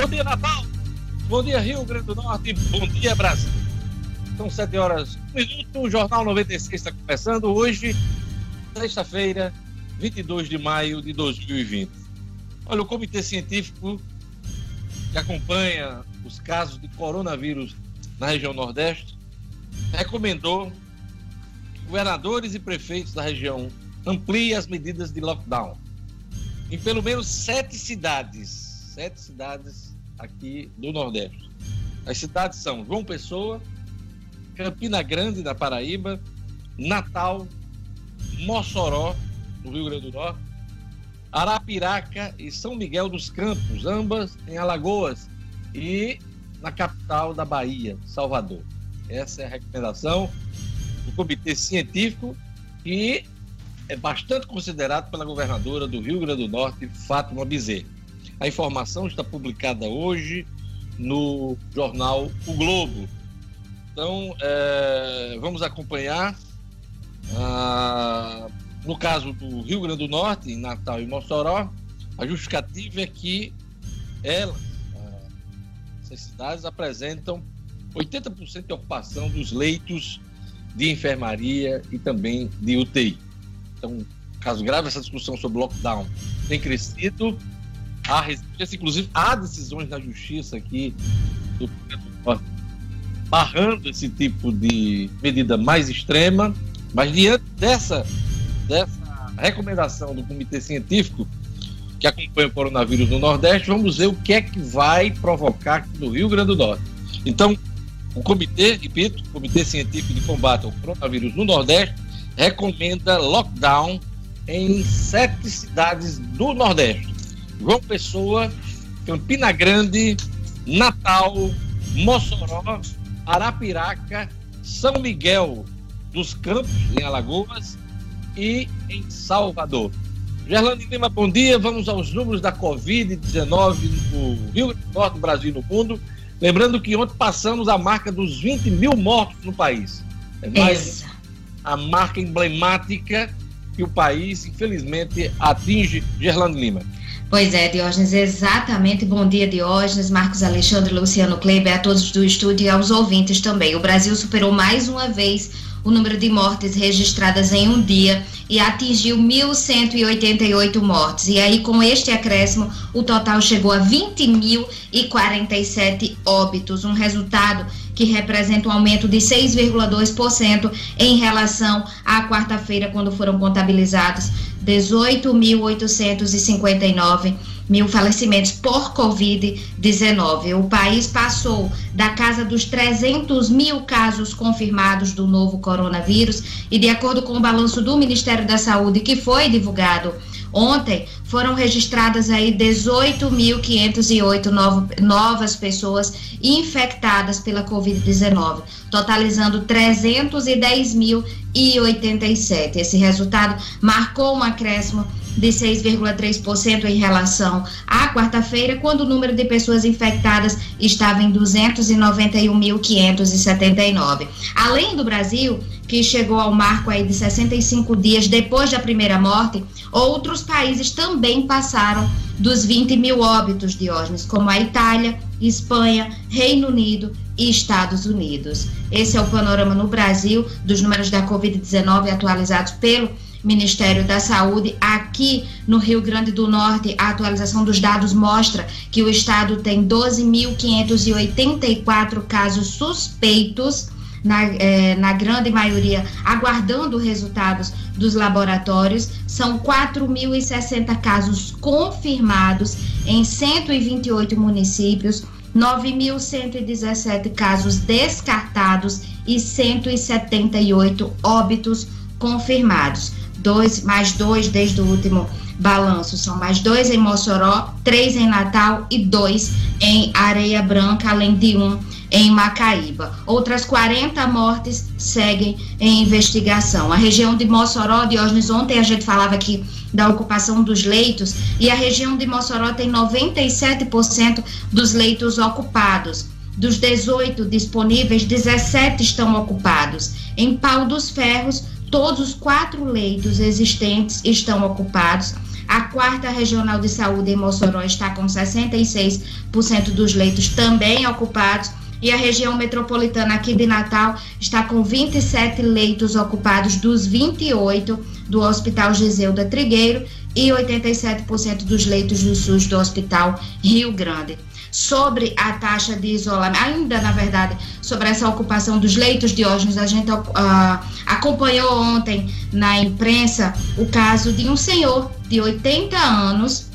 Bom dia, Natal. Bom dia, Rio Grande do Norte. Bom dia, Brasil. São 7 horas, um minuto. O Jornal 96 está começando hoje, sexta-feira, 22 de maio de 2020. Olha, o Comitê Científico que acompanha os casos de coronavírus na região Nordeste recomendou que governadores e prefeitos da região ampliem as medidas de lockdown em pelo menos sete cidades, sete cidades aqui do Nordeste. As cidades são João Pessoa, Campina Grande, da Paraíba, Natal, Mossoró, no Rio Grande do Norte, Arapiraca e São Miguel dos Campos, ambas em Alagoas e na capital da Bahia, Salvador. Essa é a recomendação do Comitê Científico e é bastante considerado pela governadora do Rio Grande do Norte, Fátima Bezerra. A informação está publicada hoje no jornal O Globo. Então, é, vamos acompanhar. Ah, no caso do Rio Grande do Norte, em Natal e Mossoró, a justificativa é que elas, ah, essas cidades, apresentam 80% de ocupação dos leitos de enfermaria e também de UTI. Então, caso grave, essa discussão sobre lockdown tem crescido. Há resistência, inclusive, há decisões na justiça aqui do barrando esse tipo de medida mais extrema, mas diante dessa, dessa recomendação do Comitê Científico que acompanha o coronavírus no Nordeste, vamos ver o que é que vai provocar no Rio Grande do Norte. Então, o comitê, repito, o Comitê Científico de Combate ao Coronavírus no Nordeste, recomenda lockdown em sete cidades do Nordeste: João Pessoa, Campina Grande, Natal, Mossoró, Arapiraca, São Miguel dos Campos, em Alagoas, e em Salvador. Gerlane Lima, bom dia. Vamos aos números da Covid-19 no Rio Grande do Norte, no Brasil e no mundo. Lembrando que ontem passamos a marca dos 20 mil mortos no país. É mais a marca emblemática que o país, infelizmente, atinge Gerlando Lima. Pois é, Diógenes, exatamente. Bom dia, Diógenes, Marcos Alexandre, Luciano Kleber, a todos do estúdio e aos ouvintes também. O Brasil superou mais uma vez o número de mortes registradas em um dia e atingiu 1.188 mortes. E aí, com este acréscimo, o total chegou a 20.047 óbitos, um resultado que representa um aumento de 6,2% em relação à quarta-feira, quando foram contabilizados 18.859 mil falecimentos por Covid-19. O país passou da casa dos 300 mil casos confirmados do novo coronavírus e, de acordo com o balanço do Ministério da Saúde, que foi divulgado ontem, foram registradas aí 18.508 novas pessoas infectadas pela Covid-19, totalizando 310.087. Esse resultado marcou um acréscimo de 6,3% em relação à quarta-feira, quando o número de pessoas infectadas estava em 291.579. Além do Brasil, que chegou ao marco aí de 65 dias depois da primeira morte, outros países também passaram dos 20 mil óbitos, Diógenes, como a Itália, Espanha, Reino Unido e Estados Unidos. Esse é o panorama no Brasil dos números da Covid-19 atualizados pelo Ministério da Saúde. Aqui no Rio Grande do Norte, a atualização dos dados mostra que o estado tem 12.584 casos suspeitos. Na, eh, na, grande maioria, aguardando resultados dos laboratórios. São 4.060 casos confirmados em 128 municípios, 9.117 casos descartados e 178 óbitos confirmados dois, mais dois desde o último balanço. São mais dois em Mossoró, três em Natal e dois em Areia Branca, além de um em Macaíba. Outras 40 mortes seguem em investigação. A região de Mossoró, Diógenes, ontem a gente falava aqui da ocupação dos leitos, e a região de Mossoró tem 97% dos leitos ocupados. Dos 18 disponíveis, 17 estão ocupados. Em Pau dos Ferros, Todos os quatro leitos existentes estão ocupados. A quarta regional de saúde em Mossoró está com 66% dos leitos também ocupados e a região metropolitana aqui de Natal está com 27 leitos ocupados dos 28 do Hospital Giseuda Trigueiro e 87% dos leitos do SUS do Hospital Rio Grande. Sobre a taxa de isolamento, ainda na verdade, sobre essa ocupação dos leitos de Diógenes, a gente uh, acompanhou ontem na imprensa o caso de um senhor de 80 anos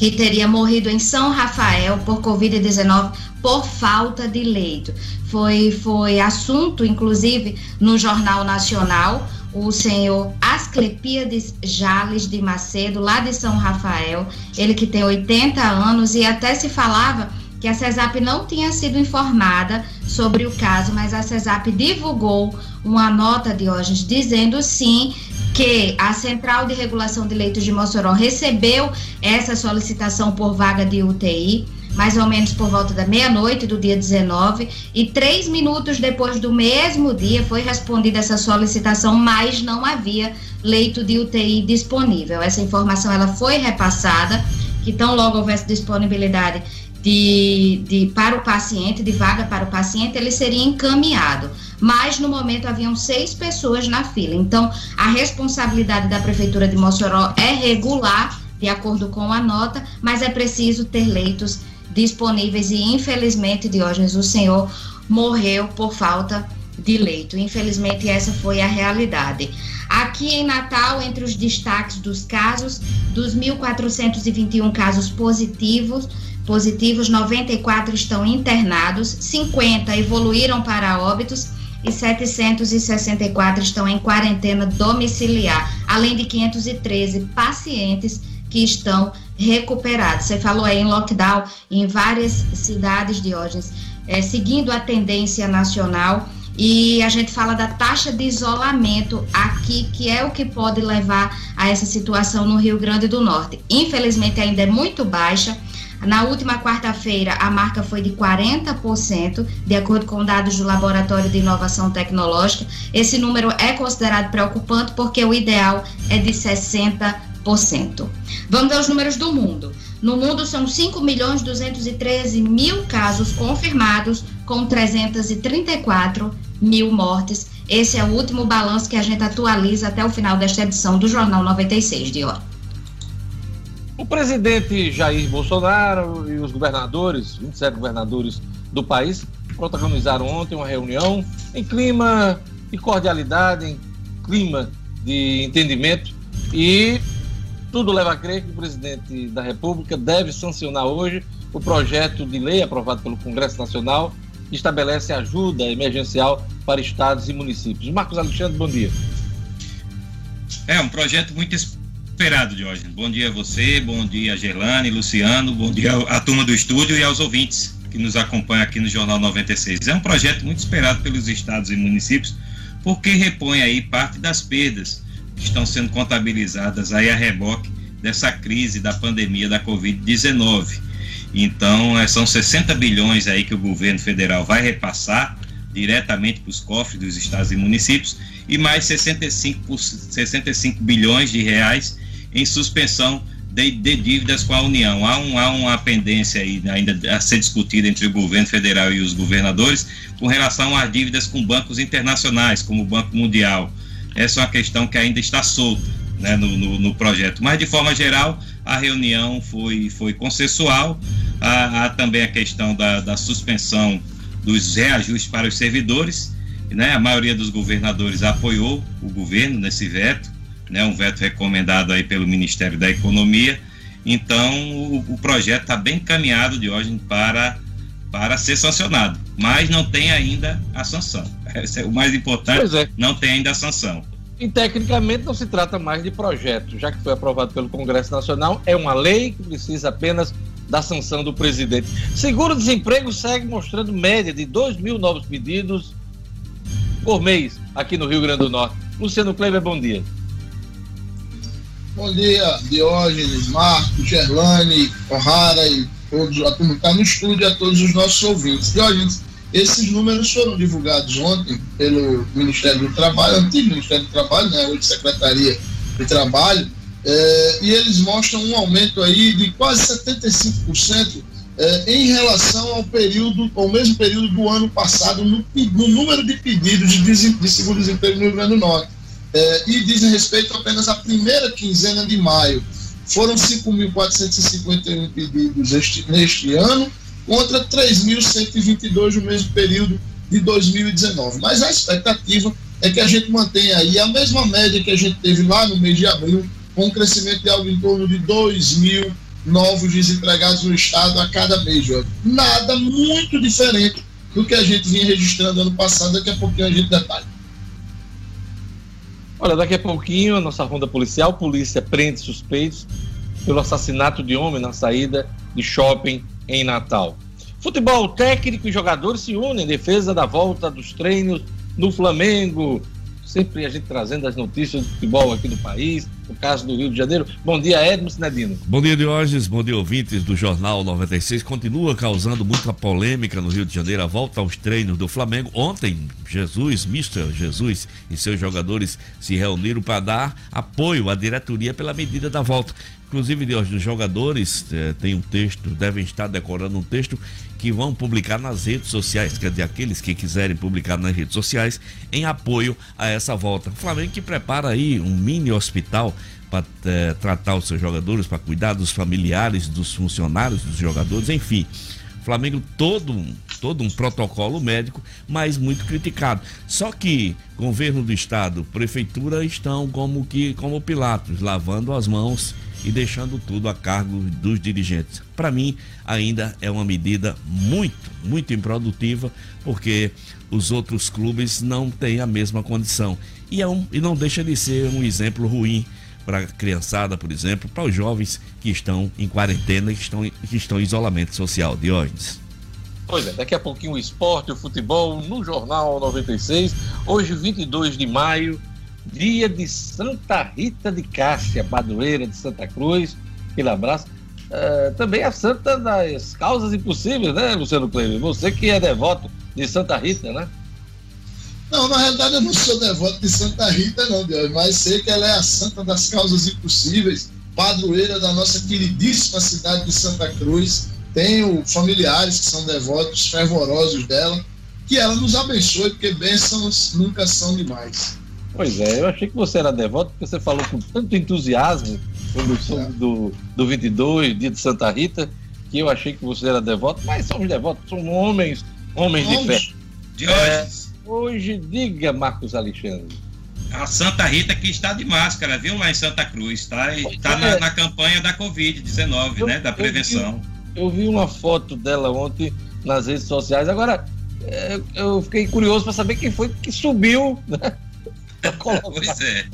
que teria morrido em São Rafael por Covid-19 por falta de leito. Foi, foi assunto, inclusive, no Jornal Nacional, o senhor Asclepíades Jales de Macedo, lá de São Rafael, ele que tem 80 anos, e até se falava que a CESAP não tinha sido informada sobre o caso, mas a CESAP divulgou uma nota de hoje dizendo sim que a Central de Regulação de Leitos de Mossoró recebeu essa solicitação por vaga de UTI mais ou menos por volta da meia-noite do dia 19, e três minutos depois do mesmo dia foi respondida essa solicitação, mas não havia leito de UTI disponível. Essa informação ela foi repassada, que tão logo houvesse disponibilidade de, de, para o paciente, de vaga para o paciente, ele seria encaminhado. Mas no momento haviam seis pessoas na fila. Então, a responsabilidade da Prefeitura de Mossoró é regular, de acordo com a nota, mas é preciso ter leitos disponíveis e infelizmente, Diógenes, o senhor morreu por falta de leito. Infelizmente, essa foi a realidade. Aqui em Natal, entre os destaques dos casos, dos 1.421 casos positivos, positivos, 94 estão internados, 50 evoluíram para óbitos e 764 estão em quarentena domiciliar, além de 513 pacientes que estão recuperados. Você falou aí em lockdown em várias cidades de hoje, é, seguindo a tendência nacional. E a gente fala da taxa de isolamento aqui, que é o que pode levar a essa situação no Rio Grande do Norte. Infelizmente, ainda é muito baixa. Na última quarta-feira, a marca foi de 40%, de acordo com dados do Laboratório de Inovação Tecnológica. Esse número é considerado preocupante porque o ideal é de 60%. Vamos aos números do mundo. No mundo são 5 milhões 213 mil casos confirmados, com 334 mil mortes. Esse é o último balanço que a gente atualiza até o final desta edição do Jornal 96 de hora. O presidente Jair Bolsonaro e os governadores, 27 governadores do país, protagonizaram ontem uma reunião em clima de cordialidade, em clima de entendimento e tudo leva a crer que o presidente da República deve sancionar hoje o projeto de lei aprovado pelo Congresso Nacional que estabelece ajuda emergencial para estados e municípios. Marcos Alexandre, bom dia. É um projeto muito esperado, Jorge. Bom dia a você, bom dia a Gerlane, Luciano, bom dia à turma do estúdio e aos ouvintes que nos acompanham aqui no Jornal 96. É um projeto muito esperado pelos estados e municípios porque repõe aí parte das perdas estão sendo contabilizadas aí a reboque dessa crise da pandemia da Covid-19. Então, é, são 60 bilhões aí que o governo federal vai repassar diretamente para os cofres dos estados e municípios e mais 65, 65 bilhões de reais em suspensão de, de, dívidas com a União. Há, um, há uma pendência aí ainda a ser discutida entre o governo federal e os governadores com relação às dívidas com bancos internacionais, como o Banco Mundial, essa é uma questão que ainda está solta né, no, no, no, projeto. Mas, de forma geral, a reunião foi, foi consensual. Há, há também a questão da, da, suspensão dos reajustes para os servidores. Né? A maioria dos governadores apoiou o governo nesse veto, né? um veto recomendado aí pelo Ministério da Economia. Então, o, o projeto está bem encaminhado, de hoje para, para ser sancionado, mas não tem ainda a sanção. Esse é o mais importante, é. não tem ainda a sanção. E tecnicamente não se trata mais de projeto, já que foi aprovado pelo Congresso Nacional, é uma lei que precisa apenas da sanção do presidente. Seguro-desemprego segue mostrando média de 2 mil novos pedidos por mês aqui no Rio Grande do Norte. Luciano Kleber, bom dia. Bom dia, Diógenes, Marcos, Gerlane, O'Hara e todos, a que está no estúdio a todos os nossos ouvintes. Diógenes, esses números foram divulgados ontem pelo Ministério do Trabalho, antigo Ministério do Trabalho, né, hoje Secretaria de Trabalho, é, e eles mostram um aumento aí de quase 75% é, em relação ao período, ao mesmo período do ano passado, no, no número de pedidos de, de seguro-desemprego no Rio Grande do Norte. É, e dizem respeito apenas à primeira quinzena de maio. Foram 5.451 pedidos este, neste ano, contra 3.122 no mesmo período de 2019. Mas a expectativa é que a gente mantenha aí a mesma média que a gente teve lá no mês de abril, com um crescimento de algo em torno de 2 mil novos desempregados no estado a cada mês. Nada muito diferente do que a gente vinha registrando ano passado, daqui a pouquinho a gente detalha. Olha, daqui a pouquinho a nossa ronda policial, polícia prende suspeitos pelo assassinato de homem na saída de shopping em Natal. Futebol técnico e jogadores se unem em defesa da volta dos treinos no Flamengo sempre a gente trazendo as notícias do futebol aqui do país, no caso do Rio de Janeiro. Bom dia, Edmo Sinedino. Bom dia, Diógenes. Bom dia, ouvintes do Jornal 96. Continua causando muita polêmica no Rio de Janeiro a volta aos treinos do Flamengo. Ontem, Jesus, Mr. Jesus e seus jogadores se reuniram para dar apoio à diretoria pela medida da volta. Inclusive, Deus, os jogadores eh, tem um texto, devem estar decorando um texto que vão publicar nas redes sociais, quer dizer, aqueles que quiserem publicar nas redes sociais, em apoio a essa volta. O Flamengo que prepara aí um mini hospital para eh, tratar os seus jogadores, para cuidar dos familiares, dos funcionários, dos jogadores, enfim. Flamengo todo todo um protocolo médico, mas muito criticado. Só que governo do estado, prefeitura estão como que como Pilatos, lavando as mãos e deixando tudo a cargo dos dirigentes. Para mim, ainda é uma medida muito, muito improdutiva, porque os outros clubes não têm a mesma condição. E, é um, e não deixa de ser um exemplo ruim para a criançada, por exemplo, para os jovens que estão em quarentena, que estão, que estão em isolamento social. Diógenes. Pois é, daqui a pouquinho o esporte, o futebol no Jornal 96. Hoje, 22 de maio, dia de Santa Rita de Cássia, padroeira de Santa Cruz. Aquele abraço. Uh, também a santa das causas impossíveis, né, Luciano Cleber? Você que é devoto de Santa Rita, né? Não, na realidade eu não sou devoto de Santa Rita, não, Deus, mas sei que ela é a santa das causas impossíveis, padroeira da nossa queridíssima cidade de Santa Cruz. Tenho familiares que são devotos fervorosos dela. Que ela nos abençoe, porque bênçãos nunca são demais. Pois é, eu achei que você era devoto, porque você falou com tanto entusiasmo sobre o som do, do 22, dia de Santa Rita, que eu achei que você era devoto, mas somos devotos, somos homens, homens de fé. De hoje. É, hoje, diga, Marcos Alexandre. A Santa Rita que está de máscara, viu, lá em Santa Cruz, tá? Está na, é. na, campanha da Covid-19, né? Da prevenção. Eu vi, eu vi, uma foto dela ontem nas redes sociais. Agora, é, eu fiquei curioso para saber quem foi que subiu, né? Pois é.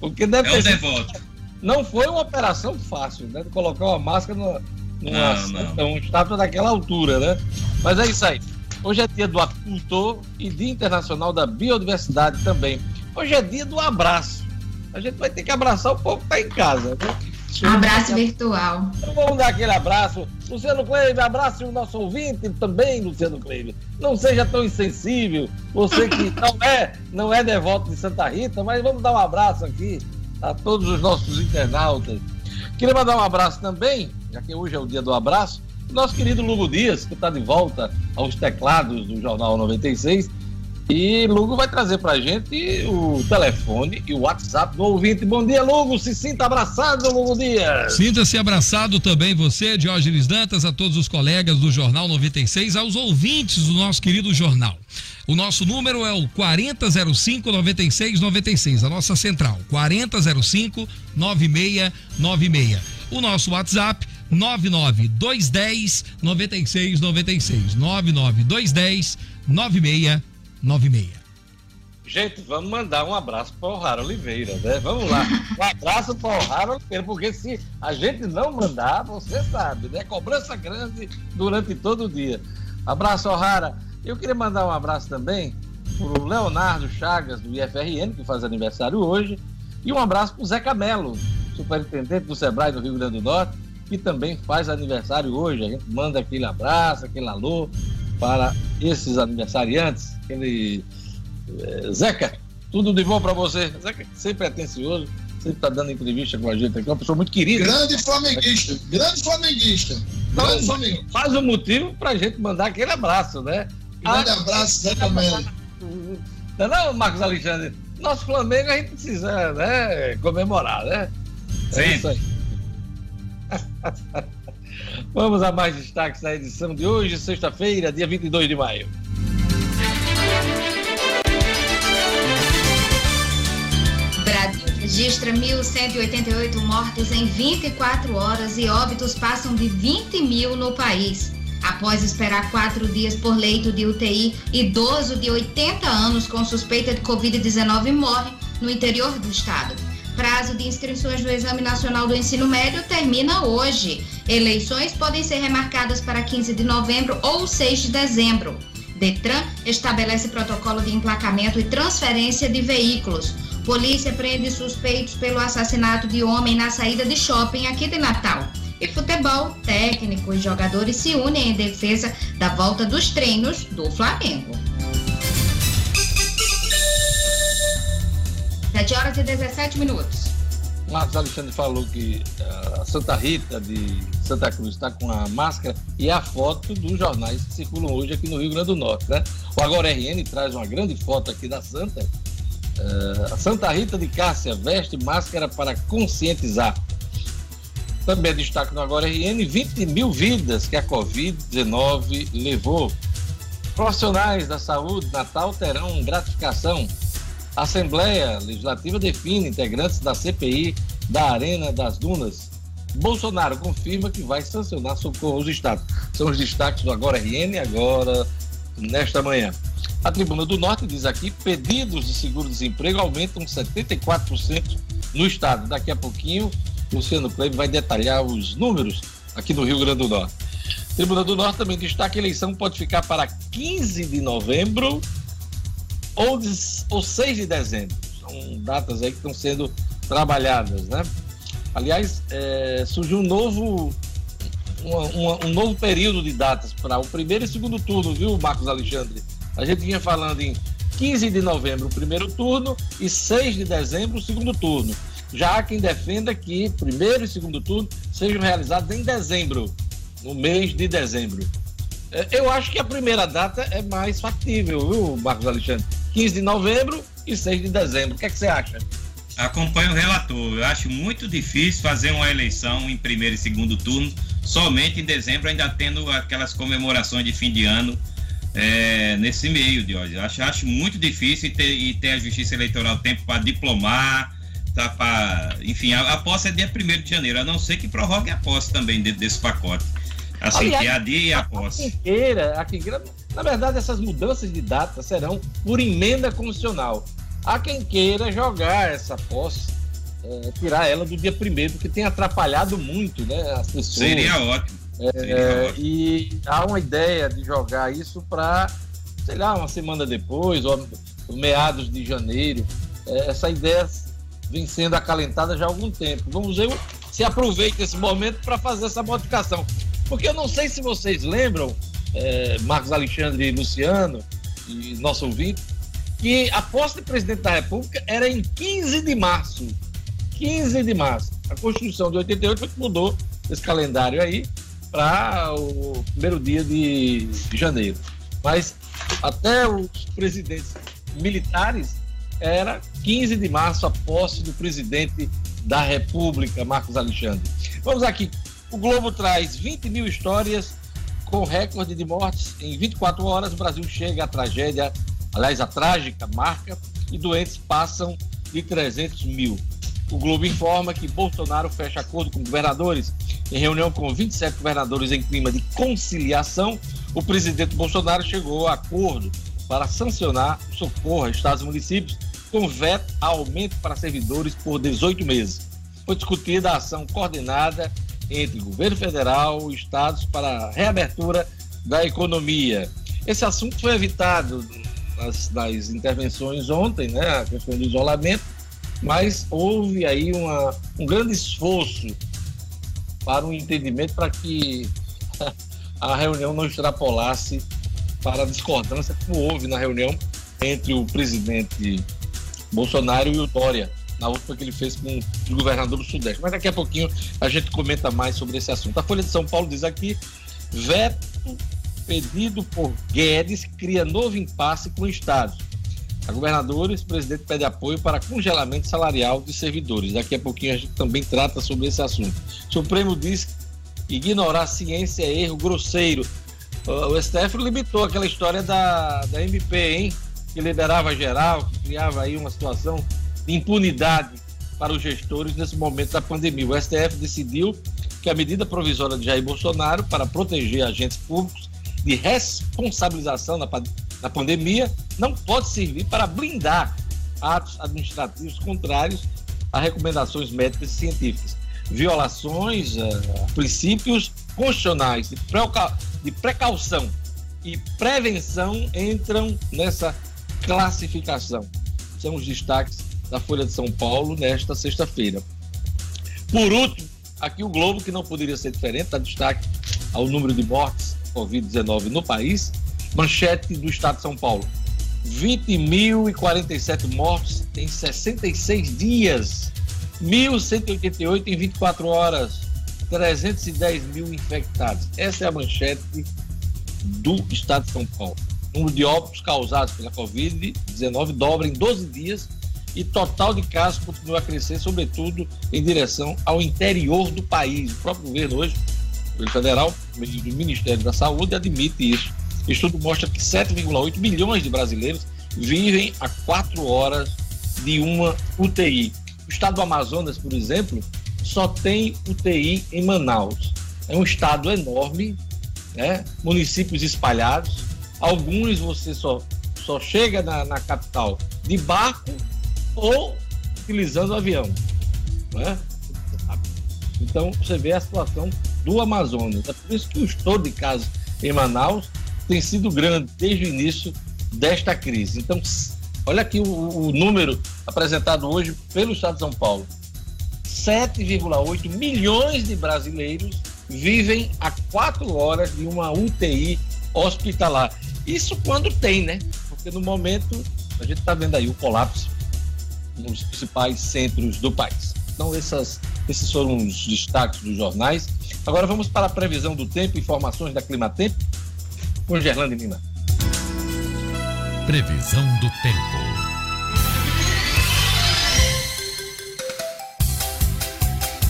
Porque deve é um devoto. Não foi uma operação fácil, né? De colocar uma máscara no, numa não, não. estátua daquela altura, né? Mas é isso aí. Hoje é dia do apicultor e dia internacional da biodiversidade também. Hoje é dia do abraço. A gente vai ter que abraçar o povo que está em casa. Né? Abraço virtual. Então vamos dar aquele abraço. Luciano Kleber, abraço o nosso ouvinte também, Luciano Kleber. Não seja tão insensível. Você que não é, não é devoto de Santa Rita, mas vamos dar um abraço aqui a todos os nossos internautas. Queria mandar um abraço também, já que hoje é o dia do abraço, nosso querido Lugo Dias, que está de volta aos teclados do Jornal 96 e Lugo vai trazer pra gente o telefone e o WhatsApp do ouvinte. Bom dia, Lugo. Se sinta abraçado, Lugo Dias. Sinta-se abraçado também você, Diógenes Dantas, a todos os colegas do Jornal 96, aos ouvintes do nosso querido jornal. O nosso número é o 4005 9696, a nossa central, 4005 9696. O nosso WhatsApp 99210 9696, 99210 9696. 96. Gente, vamos mandar um abraço para o Rara Oliveira, né? Vamos lá. Um abraço para o Rara Oliveira, porque se a gente não mandar, você sabe, né? Cobrança grande durante todo o dia. Abraço, Rara. Eu queria mandar um abraço também para o Leonardo Chagas, do IFRN, que faz aniversário hoje, e um abraço para o Zé Camelo, superintendente do Sebrae do Rio Grande do Norte, que também faz aniversário hoje. A gente manda aquele abraço, aquele alô para esses aniversariantes, aquele é, Zeca, tudo de bom para você. Zeca sempre é atencioso, sempre está dando entrevista com a gente aqui, uma pessoa muito querida. Grande flamenguista, grande flamenguista. Então, grande flamenguista. Faz um motivo para a gente mandar aquele abraço, né? Grande ah, abraço, Zé Camelo. Não, não, Marcos Alexandre? Nosso Flamengo a gente precisa né, comemorar, né? É Sim. É isso aí. Vamos a mais destaques da edição de hoje, sexta-feira, dia 22 de maio. Registra 1.188 mortes em 24 horas e óbitos passam de 20 mil no país. Após esperar quatro dias por leito de UTI, idoso de 80 anos com suspeita de Covid-19 morre no interior do estado. Prazo de inscrições do Exame Nacional do Ensino Médio termina hoje. Eleições podem ser remarcadas para 15 de novembro ou 6 de dezembro. Detran estabelece protocolo de emplacamento e transferência de veículos. Polícia prende suspeitos pelo assassinato de homem na saída de shopping aqui de Natal. E futebol, técnico e jogadores se unem em defesa da volta dos treinos do Flamengo. 7 horas e 17 minutos. Marcos Alexandre falou que a uh, Santa Rita de Santa Cruz está com a máscara e a foto dos jornais que circulam hoje aqui no Rio Grande do Norte, né? O Agora RN traz uma grande foto aqui da Santa. Uh, Santa Rita de Cássia veste máscara para conscientizar. Também é destaque no Agora RN 20 mil vidas que a Covid-19 levou. Profissionais da saúde Natal terão gratificação Assembleia Legislativa define integrantes da CPI da Arena das Dunas. Bolsonaro confirma que vai sancionar socorro aos estados. São os destaques do Agora RN, agora, nesta manhã. A Tribuna do Norte diz aqui: pedidos de seguro-desemprego aumentam 74% no estado. Daqui a pouquinho, Luciano Kleber vai detalhar os números aqui no Rio Grande do Norte. Tribuna do Norte também destaca que a eleição pode ficar para 15 de novembro ou, de, ou 6 de dezembro. São datas aí que estão sendo trabalhadas, né? Aliás, é, surgiu um novo, um novo período de datas para o primeiro e segundo turno, viu, Marcos Alexandre? A gente vinha falando em 15 de novembro primeiro turno e 6 de dezembro segundo turno. Já há quem defenda que primeiro e segundo turno sejam realizados em dezembro, no mês de dezembro. É, eu acho que a primeira data é mais factível, viu, Marcos Alexandre? 15 de novembro e 6 de dezembro. O que, é que você acha? Acompanho o relator. Eu acho muito difícil fazer uma eleição em primeiro e segundo turno somente em dezembro, ainda tendo aquelas comemorações de fim de ano é, nesse meio de hoje. Acho, acho muito difícil e ter, e ter a Justiça Eleitoral tempo para diplomar, tá para, enfim, a, a, posse é dia 1 de janeiro, a não ser que prorrogue a posse também dentro desse pacote. Assim, Aliás, que é a dia e a, a posse. A quem queira, a quem queira na verdade, essas mudanças de data serão por emenda constitucional. Há quem queira jogar essa posse, é, tirar ela do dia primeiro, porque tem atrapalhado muito né, as pessoas. Seria ótimo. É. E há uma ideia de jogar isso para, sei lá, uma semana depois, ou, meados de janeiro. É, essa ideia vem sendo acalentada já há algum tempo. Vamos ver se aproveita esse momento para fazer essa modificação. Porque eu não sei se vocês lembram, é, Marcos Alexandre e Luciano, e nosso ouvinte, que a posse de presidente da República era em 15 de março. 15 de março. A Constituição de 88 foi que mudou esse calendário aí para o primeiro dia de, janeiro. Mas até os presidentes militares era 15 de março a posse do presidente da República, Marcos Alexandre. Vamos aqui. O Globo traz 20 mil histórias com recorde de mortes em 24 horas, o Brasil chega à tragédia, aliás, a trágica marca, e doentes passam de 300 mil. O Globo informa que Bolsonaro fecha acordo com governadores. Em reunião com 27 governadores em clima de conciliação, o presidente Bolsonaro chegou a acordo para sancionar o socorro a estados e municípios com veto a aumento para servidores por 18 meses. Foi discutida a ação coordenada entre governo federal e estados para a reabertura da economia. Esse assunto foi evitado nas, nas intervenções ontem, né, a questão do isolamento, mas houve aí uma, um grande esforço para um entendimento para que a reunião não extrapolasse para a discordância como houve na reunião entre o presidente Bolsonaro e o Dória. na última que ele fez com o governador do Sudeste. Mas daqui a pouquinho a gente comenta mais sobre esse assunto. A Folha de São Paulo diz aqui: veto pedido por Guedes cria novo impasse com estados. A governadora e o presidente pede apoio para congelamento salarial de servidores. Daqui a pouquinho a gente também trata sobre esse assunto. O Supremo diz que ignorar a ciência é erro grosseiro. O STF limitou aquela história da, da MP, hein? Que liderava geral, que criava aí uma situação de impunidade para os gestores nesse momento da pandemia. O STF decidiu que a medida provisória de Jair Bolsonaro para proteger agentes públicos de responsabilização na, na pandemia não pode servir para blindar atos administrativos contrários a recomendações médicas e científicas. Violações a uh, princípios constitucionais de, de precaução e prevenção entram nessa classificação. São os destaques da Folha de São Paulo nesta sexta-feira. Por último, aqui o Globo, que não poderia ser diferente, dá destaque ao número de mortes Covid-19 no país. Manchete do Estado de São Paulo: 20.047 mortos em 66 dias, 1.188 em 24 horas, 310 mil infectados. Essa é a manchete do Estado de São Paulo. O número de óbitos causados pela Covid-19 dobra em 12 dias e total de casos continua a crescer, sobretudo em direção ao interior do país. O próprio governo hoje governo federal, do Ministério da Saúde, admite isso. O estudo mostra que 7,8 milhões de brasileiros vivem a quatro horas de uma UTI. O estado do Amazonas, por exemplo, só tem UTI em Manaus. É um estado enorme, né? municípios espalhados. Alguns você só, só chega na, na capital de barco ou utilizando avião. Né? Então você vê a situação do Amazonas. É por isso que o estouro de casos em Manaus tem sido grande desde o início desta crise. Então, olha aqui o, o número apresentado hoje pelo Estado de São Paulo: 7,8 milhões de brasileiros vivem a quatro horas de uma UTI hospitalar. Isso quando tem, né? Porque no momento a gente está vendo aí o colapso nos principais centros do país. Então, essas, esses foram os destaques dos jornais. Agora vamos para a previsão do tempo, informações da Climatempo, com Gerlando Lima. Previsão do tempo.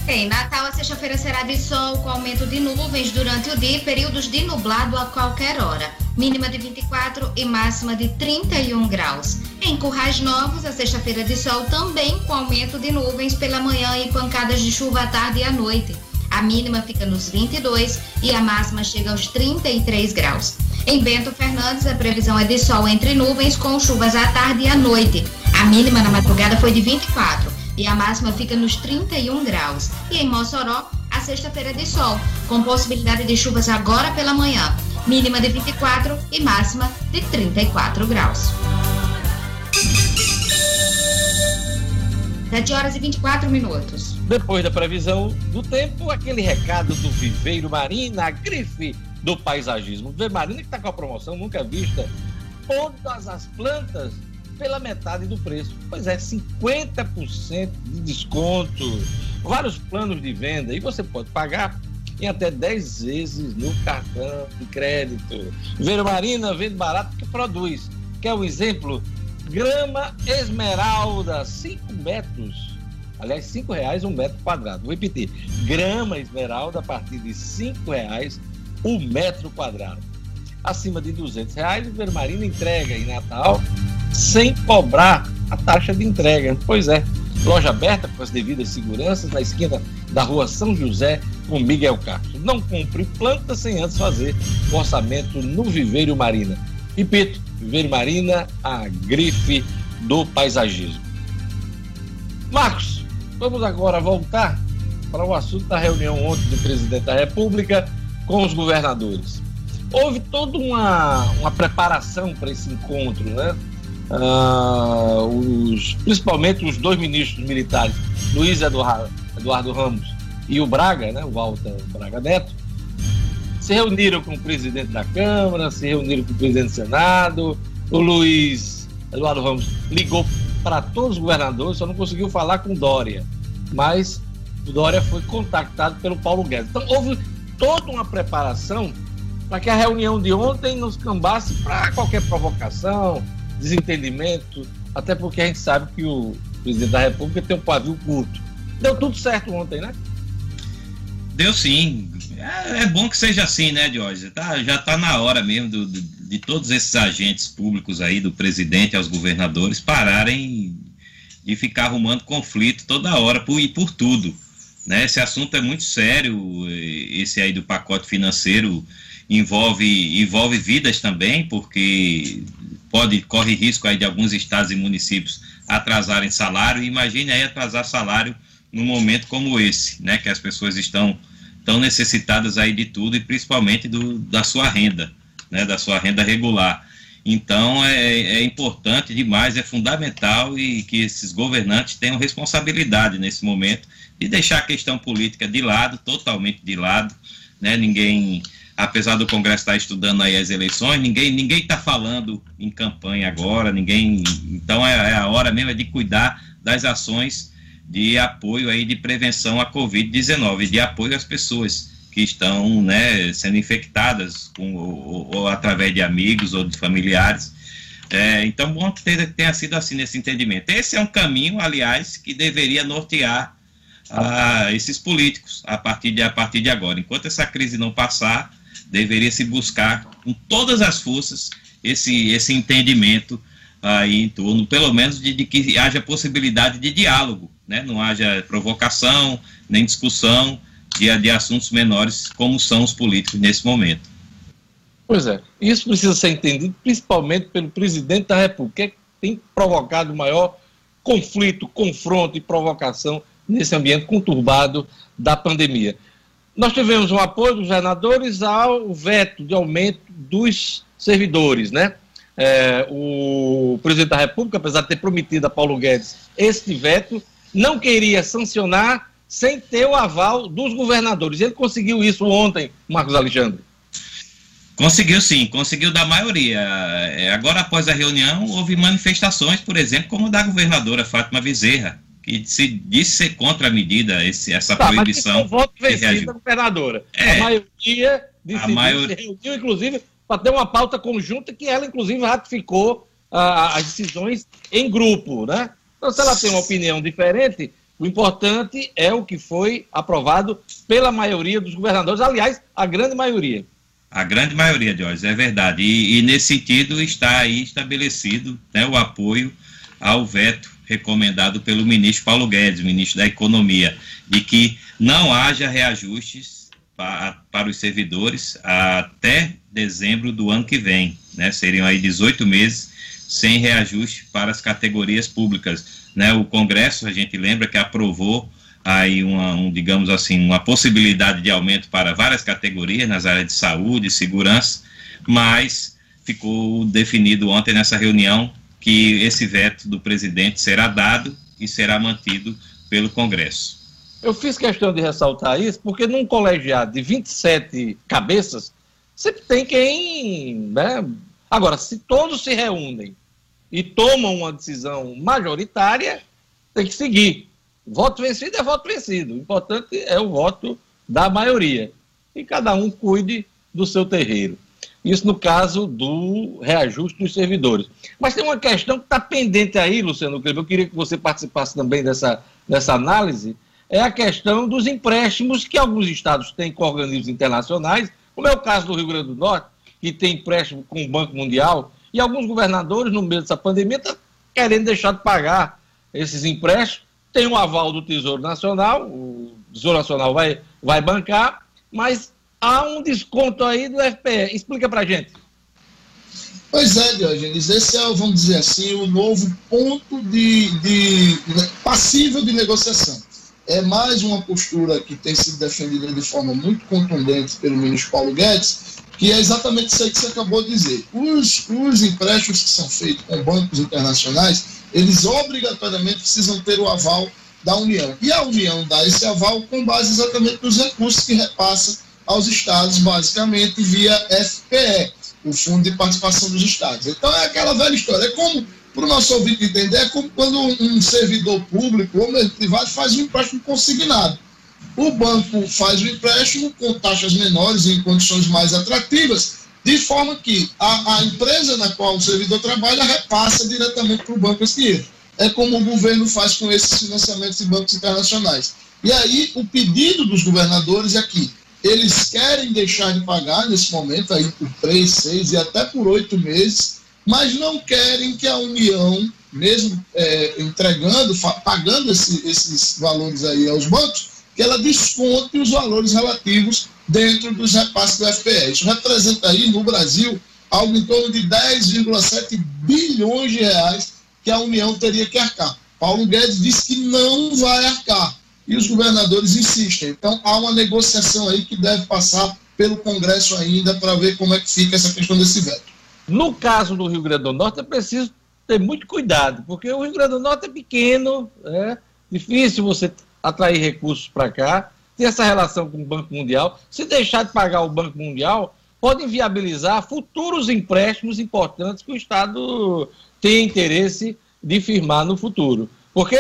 Em Natal, a sexta-feira será de sol com aumento de nuvens durante o dia e períodos de nublado a qualquer hora. Mínima de 24 e máxima de 31 graus. Em Currais Novos, a sexta-feira de sol também com aumento de nuvens pela manhã e pancadas de chuva à tarde e à noite. A mínima fica nos 22 e a máxima chega aos 33 graus. Em Bento Fernandes, a previsão é de sol entre nuvens com chuvas à tarde e à noite. A mínima na madrugada foi de 24 e a máxima fica nos 31 graus. E em Mossoró, a sexta-feira é de sol, com possibilidade de chuvas agora pela manhã. Mínima de 24 e máxima de 34 graus. 7 horas e 24 minutos. Depois da previsão do tempo, aquele recado do Viveiro Marina, a grife do paisagismo. Viveiro Marina que está com a promoção nunca vista. Todas as plantas pela metade do preço. Pois é, 50% de desconto. Vários planos de venda e você pode pagar em até 10 vezes no cartão de crédito. Viveiro Marina vende barato que produz. Quer um exemplo? Grama esmeralda, 5 metros Aliás, cinco reais um metro quadrado. Vou repetir. Grama esmeralda a partir de cinco reais um metro quadrado. Acima de duzentos reais, o Vermarina entrega em Natal sem cobrar a taxa de entrega. Pois é. Loja aberta com as devidas seguranças na esquina da rua São José com Miguel Castro. Não compre planta sem antes fazer o orçamento no Viveiro Marina. Repito, Viveiro Marina, a grife do paisagismo. Marcos, Vamos agora voltar para o assunto da reunião ontem do presidente da República com os governadores. Houve toda uma, uma preparação para esse encontro, né? Uh, os, principalmente os dois ministros militares, Luiz Eduardo, Eduardo Ramos e o Braga, né, o Walter Braga Neto, se reuniram com o presidente da Câmara, se reuniram com o presidente do Senado. O Luiz Eduardo Ramos ligou para todos os governadores, só não conseguiu falar com Dória. Mas Dória foi contactado pelo Paulo Guedes. Então houve toda uma preparação para que a reunião de ontem nos cambasse para qualquer provocação, desentendimento, até porque a gente sabe que o presidente da República tem um pavio curto. Deu tudo certo ontem, né? Deu sim. É, é bom que seja assim, né, Jorge? Tá, já está na hora mesmo do, do, de todos esses agentes públicos aí, do presidente aos governadores, pararem de ficar arrumando conflito toda hora por, e por tudo. Né? Esse assunto é muito sério, esse aí do pacote financeiro envolve, envolve vidas também, porque pode corre risco aí de alguns estados e municípios atrasarem salário. Imagine aí atrasar salário num momento como esse, né, que as pessoas estão tão necessitadas aí de tudo e principalmente do, da sua renda, né, da sua renda regular. Então é, é importante demais, é fundamental e que esses governantes tenham responsabilidade nesse momento de deixar a questão política de lado, totalmente de lado, né? Ninguém, apesar do Congresso estar estudando aí as eleições, ninguém ninguém está falando em campanha agora, ninguém. Então é, é a hora mesmo de cuidar das ações de apoio aí de prevenção à Covid-19, de apoio às pessoas que estão né, sendo infectadas com, ou, ou, através de amigos ou de familiares. É, então, bom que tenha, sido assim nesse entendimento. Esse é um caminho, aliás, que deveria nortear a esses políticos a partir, de, a partir de agora. Enquanto essa crise não passar, deveria se buscar com todas as forças esse, esse entendimento aí em torno, pelo menos, de, de que haja possibilidade de diálogo, né? não haja provocação, nem discussão de, de assuntos menores, como são os políticos nesse momento. Pois é, isso precisa ser entendido principalmente pelo presidente da República, que tem provocado maior conflito, confronto e provocação nesse ambiente conturbado da pandemia. Nós tivemos um apoio dos governadores ao veto de aumento dos servidores, né? É, o presidente da República, apesar de ter prometido a Paulo Guedes este veto, não queria sancionar sem ter o aval dos governadores. Ele conseguiu isso ontem, Marcos Alexandre. Conseguiu sim, conseguiu da maioria. É, agora, após a reunião, houve manifestações, por exemplo, como da governadora Fátima Bezerra, que se disse ser contra a medida, esse, essa tá, proibição. Mas voto vencido da governadora. É, a maioria decidiu, a maior... se reuniu, inclusive, para ter uma pauta conjunta que ela, inclusive, ratificou ah, as decisões em grupo, né? Então, se ela tem uma opinião diferente, o importante é o que foi aprovado pela maioria dos governadores, aliás, a grande maioria. A grande maioria, Jorge, é verdade. E, e nesse sentido está aí estabelecido né, o apoio ao veto recomendado pelo ministro Paulo Guedes, ministro da Economia, de que não haja reajustes para, para os servidores até dezembro do ano que vem. Né? Seriam aí 18 meses sem reajuste para as categorias públicas. Né? O Congresso, a gente lembra que aprovou aí uma, um, digamos assim, uma possibilidade de aumento para várias categorias nas áreas de saúde, segurança, mas ficou definido ontem nessa reunião que esse veto do presidente será dado e será mantido pelo Congresso. Eu fiz questão de ressaltar isso porque num colegiado de 27 cabeças, sempre tem quem. Né? Agora, se todos se reúnem e tomam uma decisão majoritária, tem que seguir. Voto vencido é voto vencido. O importante é o voto da maioria. E cada um cuide do seu terreiro. Isso no caso do reajuste dos servidores. Mas tem uma questão que está pendente aí, Luciano Kleber, eu queria que você participasse também dessa, dessa análise, é a questão dos empréstimos que alguns estados têm com organismos internacionais, como é o caso do Rio Grande do Norte, que tem empréstimo com o Banco Mundial, e alguns governadores, no meio dessa pandemia, estão querendo deixar de pagar esses empréstimos. Tem o aval do Tesouro Nacional, o Tesouro Nacional vai, vai bancar, mas há um desconto aí do FPE. Explica para gente. Pois é, Diogenes, esse é, vamos dizer assim, o novo ponto de, de né, passível de negociação. É mais uma postura que tem sido defendida de forma muito contundente pelo ministro Paulo Guedes, que é exatamente isso aí que você acabou de dizer. Os, os empréstimos que são feitos com bancos internacionais, eles obrigatoriamente precisam ter o aval da União. E a União dá esse aval com base exatamente nos recursos que repassa aos estados, basicamente via FPE, o Fundo de Participação dos Estados. Então é aquela velha história, é como para o nosso ouvinte entender, é como quando um servidor público ou mesmo privado faz um empréstimo consignado. O banco faz o empréstimo com taxas menores e em condições mais atrativas, de forma que a, a empresa na qual o servidor trabalha repassa diretamente para o banco esse dinheiro. É como o governo faz com esses financiamentos de bancos internacionais. E aí, o pedido dos governadores é que eles querem deixar de pagar nesse momento, aí por três, seis e até por oito meses, mas não querem que a União, mesmo é, entregando, pagando esse, esses valores aí aos bancos, que ela desconte os valores relativos dentro dos repasses do FPE. Isso representa aí no Brasil algo em torno de 10,7 bilhões de reais que a União teria que arcar. Paulo Guedes disse que não vai arcar e os governadores insistem. Então há uma negociação aí que deve passar pelo Congresso ainda para ver como é que fica essa questão desse veto. No caso do Rio Grande do Norte, é preciso ter muito cuidado, porque o Rio Grande do Norte é pequeno, é difícil você atrair recursos para cá, ter essa relação com o Banco Mundial. Se deixar de pagar o Banco Mundial, pode inviabilizar futuros empréstimos importantes que o Estado tem interesse de firmar no futuro. Porque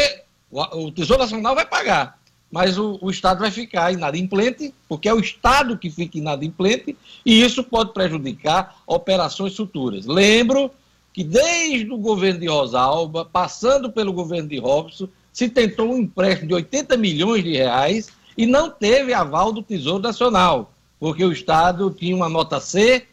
o Tesouro Nacional vai pagar, mas o, o, Estado vai ficar inadimplente, porque é o Estado que fica inadimplente, e isso pode prejudicar operações futuras. Lembro que desde o governo de Rosalba, passando pelo governo de Robson, se tentou um empréstimo de 80 milhões de reais e não teve aval do Tesouro Nacional, porque o Estado tinha uma nota C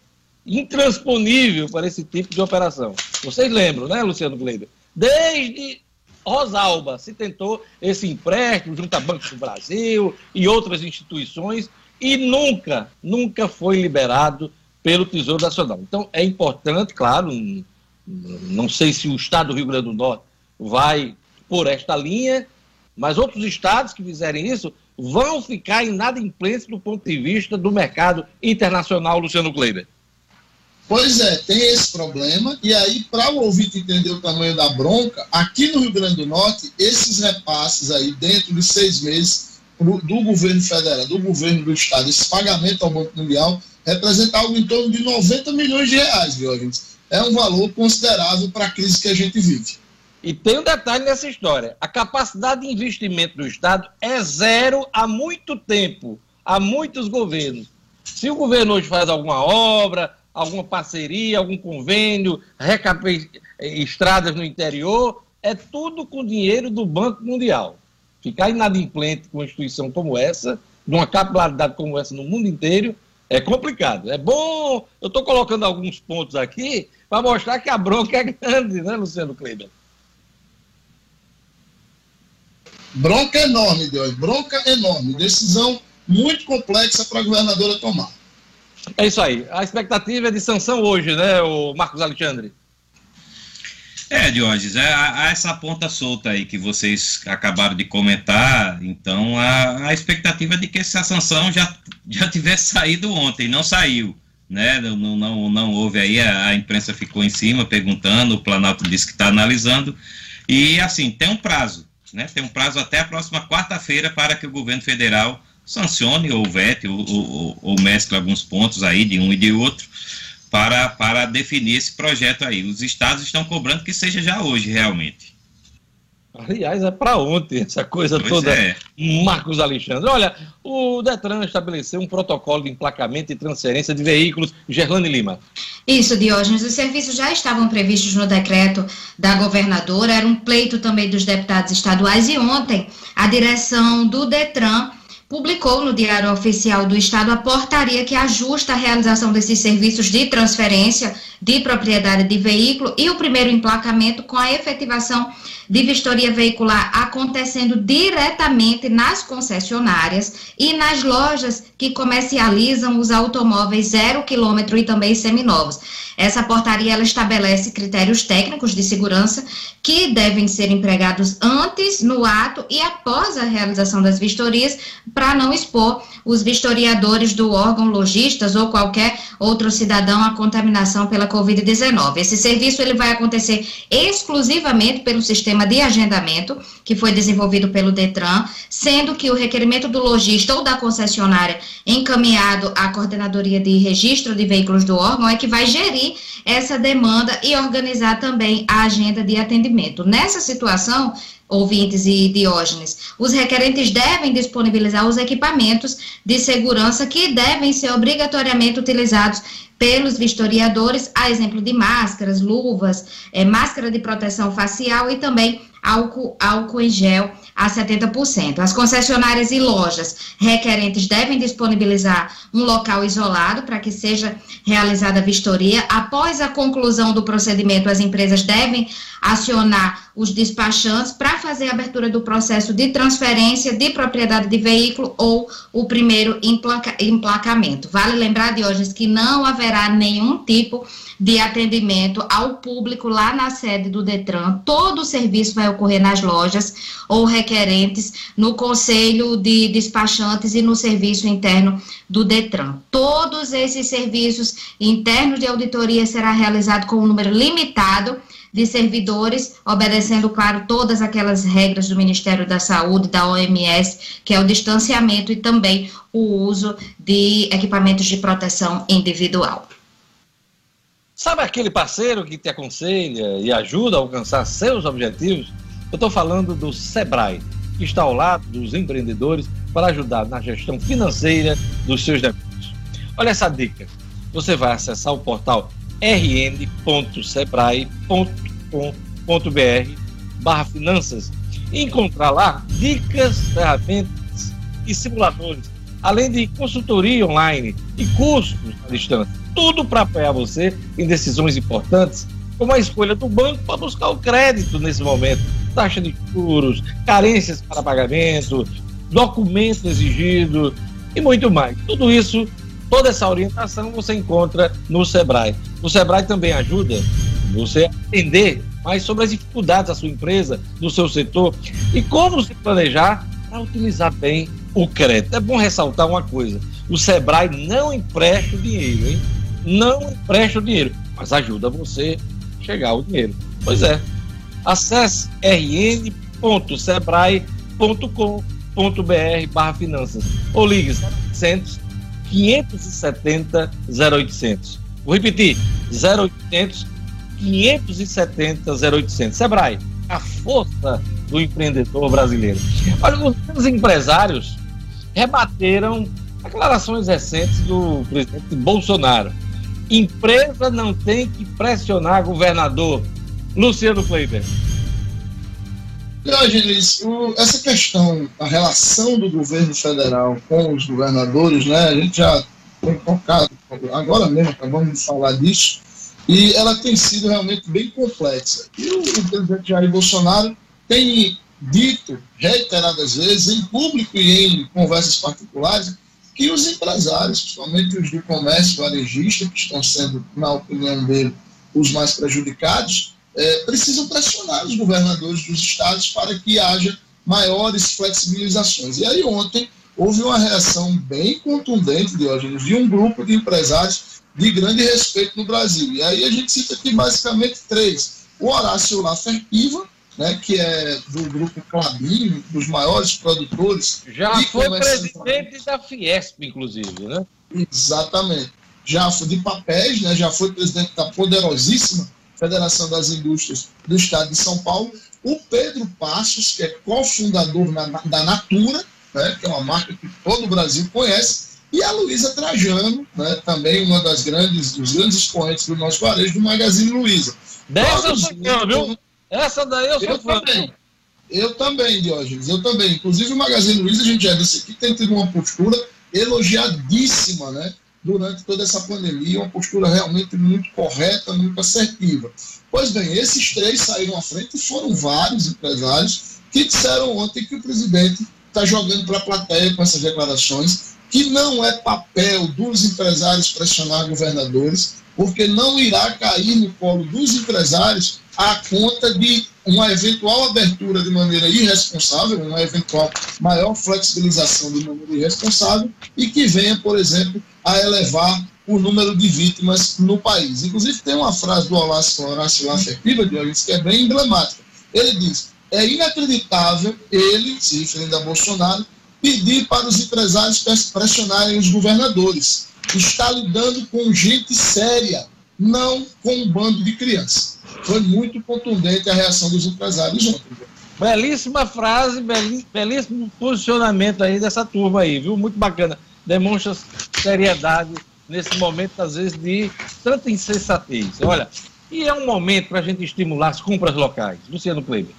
intransponível para esse tipo de operação. Vocês lembram, né, Luciano Gleiber? Desde Rosalba se tentou esse empréstimo junto a Banco do Brasil e outras instituições e nunca, nunca foi liberado pelo Tesouro Nacional. Então é importante, claro, não sei se o Estado do Rio Grande do Norte vai por esta linha, mas outros estados que fizerem isso vão ficar inadimplentes do ponto de vista do mercado internacional, Luciano Kleiber. Pois é, tem esse problema, e aí, para o ouvinte entender o tamanho da bronca, aqui no Rio Grande do Norte, esses repasses aí, dentro de seis meses, do governo federal, do governo do Estado, esse pagamento ao Banco Mundial, representa algo em torno de 90 milhões de reais, viu, gente? É um valor considerável para a crise que a gente vive. E tem um detalhe nessa história: a capacidade de investimento do Estado é zero há muito tempo, há muitos governos. Se o governo hoje faz alguma obra, alguma parceria, algum convênio, recapei estradas no interior, é tudo com dinheiro do Banco Mundial. Ficar inadimplente com uma instituição como essa, de uma capilaridade como essa no mundo inteiro, é complicado. É bom, eu estou colocando alguns pontos aqui para mostrar que a bronca é grande, né, Luciano Kleber? Bronca enorme, Deus, bronca enorme. Decisão muito complexa para a governadora tomar. É isso aí. A expectativa é de sanção hoje, né, o Marcos Alexandre? É, Diógenes, é, há essa ponta solta aí que vocês acabaram de comentar, então a, a expectativa é de que essa sanção já, já tivesse saído ontem, não saiu, né, não, não, não houve aí, a, a imprensa ficou em cima perguntando, o Planalto disse que está analisando, e assim, tem um prazo, né, tem um prazo até a próxima quarta-feira para que o governo federal sancione ou vete ou, ou, ou mescle alguns pontos aí de um e de outro para, para definir esse projeto aí. Os estados estão cobrando que seja já hoje, realmente. Aliás, é para ontem essa coisa pois toda. É. Marcos Alexandre. Olha, o Detran estabeleceu um protocolo de emplacamento e transferência de veículos. Gerlane Lima. Isso, Diógenes. Os serviços já estavam previstos no decreto da governadora, era um pleito também dos deputados estaduais. E ontem, a direção do Detran publicou no Diário Oficial do Estado a portaria que ajusta a realização desses serviços de transferência de propriedade de veículo e o primeiro emplacamento com a efetivação de vistoria veicular acontecendo diretamente nas concessionárias e nas lojas que comercializam os automóveis zero quilômetro e também seminovos. Essa portaria ela estabelece critérios técnicos de segurança que devem ser empregados antes, no ato e após a realização das vistorias, para não expor os vistoriadores do órgão logistas ou qualquer outro cidadão à contaminação pela Covid-19. Esse serviço ele vai acontecer exclusivamente pelo sistema de agendamento que foi desenvolvido pelo Detran, sendo que o requerimento do lojista ou da concessionária encaminhado à coordenadoria de registro de veículos do órgão é que vai gerir essa demanda e organizar também a agenda de atendimento. Nessa situação, ouvintes e Diógenes, os requerentes devem disponibilizar os equipamentos de segurança que devem ser obrigatoriamente utilizados pelos vistoriadores, a exemplo de máscaras, luvas, é, máscara de proteção facial e também álcool, álcool em gel a 70%. As concessionárias e lojas requerentes devem disponibilizar um local isolado para que seja realizada a vistoria. Após a conclusão do procedimento, as empresas devem acionar os despachantes para fazer a abertura do processo de transferência de propriedade de veículo ou o primeiro emplaca, emplacamento. Vale lembrar, Diógenes, que não haverá nenhum tipo de atendimento ao público lá na sede do Detran. Todo o serviço vai ocorrer nas lojas ou requerentes, no conselho de despachantes e no serviço interno do Detran. Todos esses serviços internos de auditoria será realizado com um número limitado de servidores, obedecendo, claro, todas aquelas regras do Ministério da Saúde, da OMS, que é o distanciamento e também o uso de equipamentos de proteção individual. Sabe aquele parceiro que te aconselha e ajuda a alcançar seus objetivos? Eu estou falando do Sebrae, que está ao lado dos empreendedores para ajudar na gestão financeira dos seus negócios. Olha essa dica. Você vai acessar o portal rn.sebrae.com.br barra finanças e encontrar lá dicas, ferramentas e simuladores, além de consultoria online e cursos à distância tudo para apoiar você em decisões importantes, como a escolha do banco para buscar o crédito nesse momento, taxa de juros, carências para pagamento, documento exigido e muito mais. Tudo isso, toda essa orientação você encontra no Sebrae. O Sebrae também ajuda você a entender mais sobre as dificuldades da sua empresa, do seu setor e como se planejar para utilizar bem o crédito. É bom ressaltar uma coisa: o Sebrae não empresta dinheiro, hein? Não empresta o dinheiro, mas ajuda você a chegar ao dinheiro. Pois é. Acesse rn.sebrae.com.br barra finanças ou ligue 0800 570 0800. Vou repetir, 0800 570 0800. Sebrae, a força do empreendedor brasileiro. Olha, os empresários rebateram declarações recentes do presidente Bolsonaro Empresa não tem que pressionar governador. Luciano Kleiber. Diogenes, essa questão, a relação do governo federal com os governadores, né, a gente já foi tocado, agora mesmo acabamos de falar disso, e ela tem sido realmente bem complexa. E o, o presidente Jair Bolsonaro tem dito reiteradas vezes, em público e em conversas particulares, que os empresários, principalmente os do comércio varejista, que estão sendo, na opinião dele, os mais prejudicados, é, precisam pressionar os governadores dos estados para que haja maiores flexibilizações. E aí ontem houve uma reação bem contundente, Diógenes, de um grupo de empresários de grande respeito no Brasil. E aí a gente cita aqui basicamente três. O Horácio Laffer Piva, né, que é do grupo Clabin, dos maiores produtores. Já foi presidente da Fiesp, inclusive, né? Exatamente. Já foi de papéis, né, já foi presidente da poderosíssima Federação das Indústrias do Estado de São Paulo. O Pedro Passos, que é cofundador da Natura, né, que é uma marca que todo o Brasil conhece, e a Luísa Trajano, né, também uma das grandes, dos grandes expoentes do nosso varejo, do Magazine Luiza. Dessa eu sou viu? Essa daí eu sou eu fã. Também. Eu também, Diógenes, eu também. Inclusive o Magazine Luiza, a gente já disse aqui, tem tido uma postura elogiadíssima, né? Durante toda essa pandemia, uma postura realmente muito correta, muito assertiva. Pois bem, esses três saíram à frente e foram vários empresários que disseram ontem que o presidente está jogando para a plateia com essas declarações, que não é papel dos empresários pressionar governadores, porque não irá cair no colo dos empresários a conta de uma eventual abertura de maneira irresponsável, uma eventual maior flexibilização de maneira irresponsável e que venha, por exemplo, a elevar o número de vítimas no país. Inclusive, tem uma frase do Horácio, Laffer Piva, que é bem emblemática. Ele diz: é inacreditável ele, se referindo a Bolsonaro, pedir para os empresários pressionarem os governadores. Está lidando com gente séria, não com um bando de crianças. Foi muito contundente a reação dos empresários ontem. Belíssima frase, belíssimo posicionamento aí dessa turma aí, viu? Muito bacana. Demonstra seriedade nesse momento, às vezes, de tanta insensatez. Olha, e é um momento para a gente estimular as compras locais. Luciano Kleber.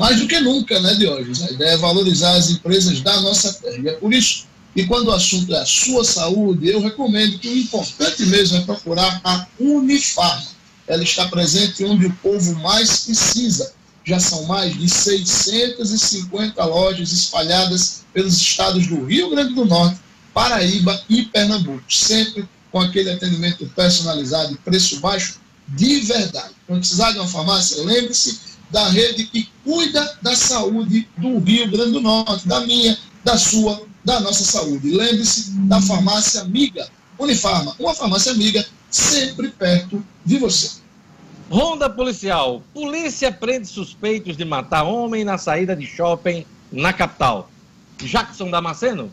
Mais do que nunca, né, Diógenes? A ideia é valorizar as empresas da nossa terra. E é por isso que, quando o assunto é a sua saúde, eu recomendo que o importante mesmo é procurar a Unifarma. Ela está presente onde o povo mais precisa. Já são mais de 650 lojas espalhadas pelos estados do Rio Grande do Norte, Paraíba e Pernambuco, sempre com aquele atendimento personalizado e preço baixo de verdade. Quando precisar de uma farmácia, lembre-se da rede que cuida da saúde do Rio Grande do Norte, da minha, da sua, da nossa saúde. Lembre-se da farmácia amiga, Unifarma, uma farmácia amiga sempre perto de você. Ronda policial. Polícia prende suspeitos de matar homem na saída de shopping na capital. Jackson Damasceno?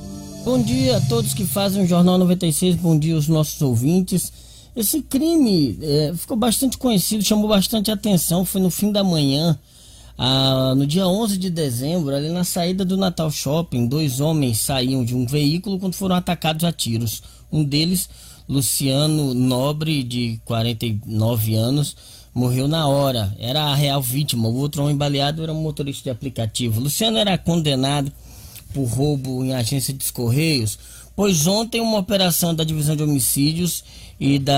Bom dia a todos que fazem o Jornal 96, bom dia aos nossos ouvintes. Esse crime é, ficou bastante conhecido, chamou bastante atenção, foi no fim da manhã, ah, no dia 11 de dezembro, ali na saída do Natal Shopping, dois homens saíam de um veículo quando foram atacados a tiros. Um deles, Luciano Nobre, de 49 anos, morreu na hora, era a real vítima. O outro homem baleado era um motorista de aplicativo. Luciano era condenado por roubo em agência de correios, pois ontem uma operação da divisão de homicídios e da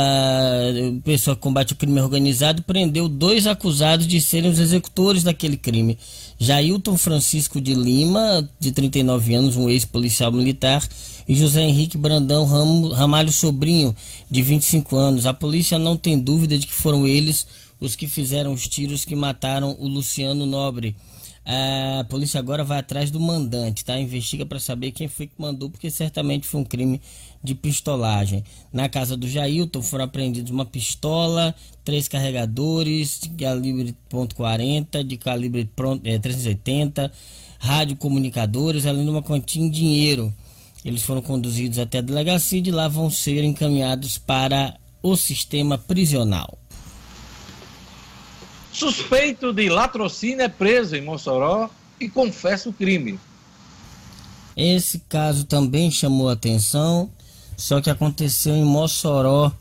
pessoa que combate o crime organizado prendeu dois acusados de serem os executores daquele crime. Jailton Francisco de Lima, de 39 anos, um ex-policial militar, e José Henrique Brandão Ramalho Sobrinho, de 25 anos. A polícia não tem dúvida de que foram eles os que fizeram os tiros que mataram o Luciano Nobre. A polícia agora vai atrás do mandante, tá? Investiga para saber quem foi que mandou, porque certamente foi um crime de pistolagem. Na casa do Jailton foram apreendidos uma pistola, três carregadores de calibre .40, de calibre é, 380, radiocomunicadores, além de uma quantia em dinheiro. Eles foram conduzidos até a delegacia e de lá vão ser encaminhados para o sistema prisional. Suspeito de latrocínio é preso em Mossoró e confessa o crime. Esse caso também chamou atenção, só que aconteceu em Mossoró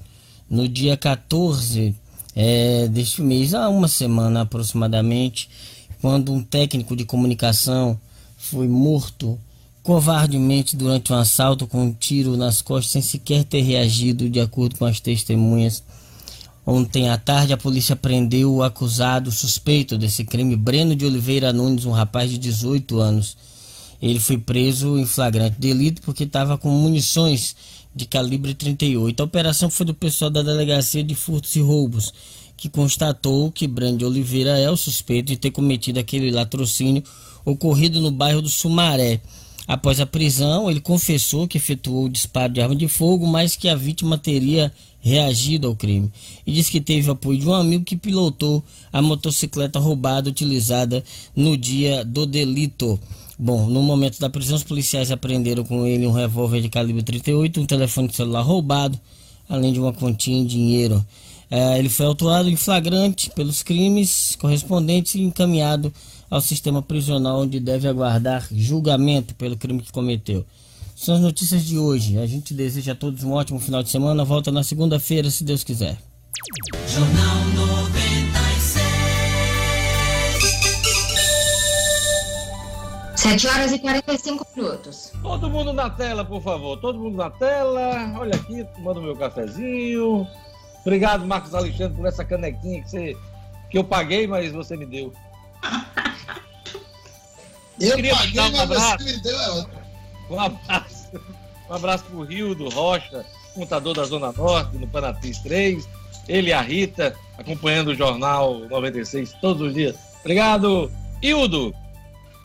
no dia 14 é, deste mês, há uma semana aproximadamente, quando um técnico de comunicação foi morto covardemente durante um assalto com um tiro nas costas sem sequer ter reagido, de acordo com as testemunhas. Ontem à tarde, a polícia prendeu o acusado suspeito desse crime, Breno de Oliveira Nunes, um rapaz de 18 anos. Ele foi preso em flagrante delito porque estava com munições de calibre 38. A operação foi do pessoal da Delegacia de Furtos e Roubos, que constatou que Breno de Oliveira é o suspeito de ter cometido aquele latrocínio ocorrido no bairro do Sumaré. Após a prisão, ele confessou que efetuou o disparo de arma de fogo, mas que a vítima teria reagido ao crime e disse que teve apoio de um amigo que pilotou a motocicleta roubada utilizada no dia do delito. Bom, no momento da prisão, os policiais apreenderam com ele um revólver de calibre 38, um telefone celular roubado, além de uma quantia em dinheiro. É, ele foi autuado em flagrante pelos crimes correspondentes e encaminhado ao sistema prisional, onde deve aguardar julgamento pelo crime que cometeu. São as notícias de hoje. A gente deseja a todos um ótimo final de semana. Volta na segunda-feira, se Deus quiser. Jornal 96. 7 horas e 45 minutos. Todo mundo na tela, por favor. Todo mundo na tela. Olha aqui, tomando meu cafezinho. Obrigado, Marcos Alexandre, por essa canequinha que, você, que eu paguei, mas você me deu. Eu queria paguei, um mas abraço. você me deu é outra. Um abraço. Um abraço pro Rio do Rocha, contador da Zona Norte, no Panatis 3. Ele e a Rita, acompanhando o Jornal 96 todos os dias. Obrigado, Hildo.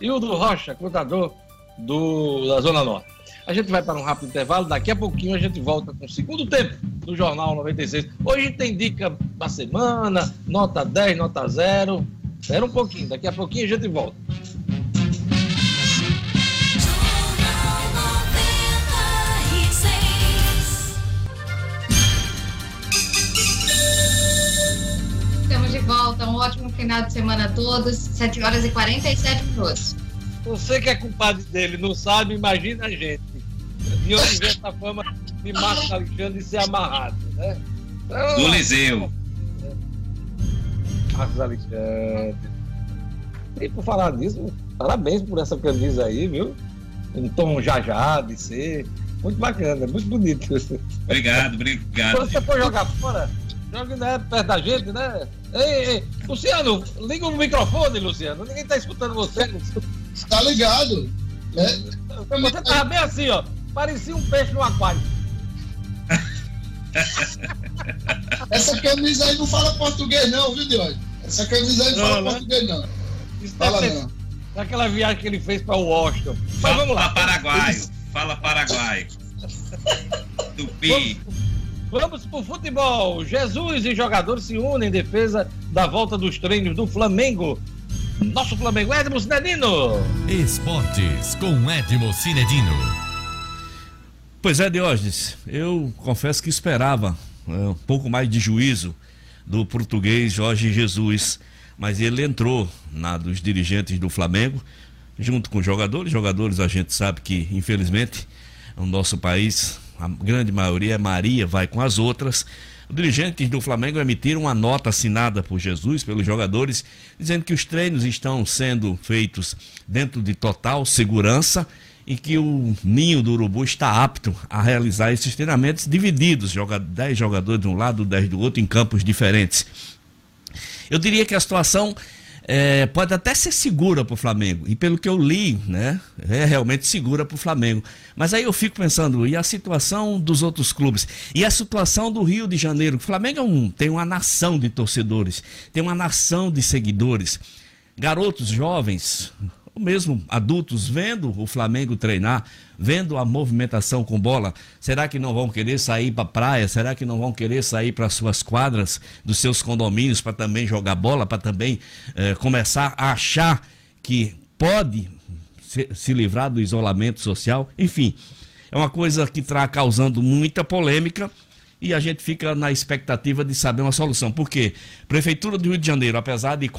Hildo Rocha, contador do, da Zona Norte. A gente vai para um rápido intervalo, daqui a pouquinho a gente volta com o segundo tempo do Jornal 96. Hoje tem dica da semana, nota 10, nota 0. Espera um pouquinho, daqui a pouquinho a gente volta. Volta. Um ótimo final de semana a todos. 7 horas e 47 minutos. Você que é culpado dele, não sabe, imagina a gente. De onde vem essa fama de Marcos Alexandre ser amarrado, né? Então, Do Liseu. Marcos Alexandre. E por falar nisso, parabéns por essa camisa aí, viu? Um tom jajá de ser. Muito bacana, muito bonito. Obrigado, obrigado. Quando você for jogar fora, joga né, perto da gente, né? Ei, ei, Luciano, liga o microfone, Luciano. Ninguém tá escutando você. Tá ligado? É, Você tava bem assim, ó. Parecia um peixe no aquário. essa camisa aí não fala português, não, viu, Diogo? Essa camisa aí não, Não, fala né? português, não. Isso Fala deve ser não. daquela viagem que ele fez para Washington. Mas Fala, vamos lá. paraguaio. Fala paraguaio. Tupi. Vamos pro futebol. Jesus e jogadores se unem em defesa da volta dos treinos do Flamengo. Nosso Flamengo, Edmo Cinedino. Esportes com Edmo Cinedino. Pois é, Diógenes, eu confesso que esperava é, um pouco mais de juízo do português Jorge Jesus, mas ele entrou na dos dirigentes do Flamengo, junto com jogadores. Jogadores a gente sabe que, infelizmente, no nosso país, a grande maioria é Maria, vai com as outras. Os dirigentes do Flamengo emitiram uma nota assinada por Jesus, pelos jogadores, dizendo que os treinos estão sendo feitos dentro de total segurança e que o ninho do urubu está apto a realizar esses treinamentos divididos, joga 10 jogadores de um lado, 10 do outro, em campos diferentes. Eu diria que a situação é, pode até ser segura para o Flamengo, e pelo que eu li, né, é realmente segura para o Flamengo. Mas aí eu fico pensando, e a situação dos outros clubes? E a situação do Rio de Janeiro? O Flamengo é um, tem uma nação de torcedores, tem uma nação de seguidores, garotos jovens, mesmo adultos, vendo o Flamengo treinar, vendo a movimentação com bola, será que não vão querer sair para a praia? Será que não vão querer sair para suas quadras dos seus condomínios para também jogar bola, para também eh, começar a achar que pode se, se livrar do isolamento social? Enfim, é uma coisa que está causando muita polêmica e a gente fica na expectativa de saber uma solução. Por quê? Prefeitura do Rio de Janeiro, apesar de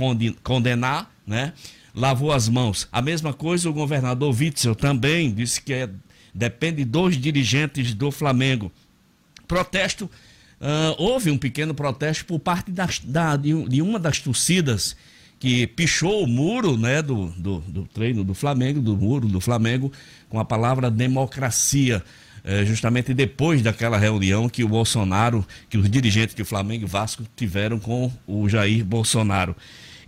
condenar, né? Lavou as mãos. A mesma coisa o governador Witzel também disse que é, depende dos dirigentes do Flamengo. Protesto, ah, houve um pequeno protesto por parte das- da- de, de uma das torcidas que pichou o muro né, do, do, do treino do Flamengo, do muro do Flamengo, com a palavra democracia. eh, justamente depois daquela reunião que o Bolsonaro, que os dirigentes de Flamengo e Vasco tiveram com o Jair Bolsonaro.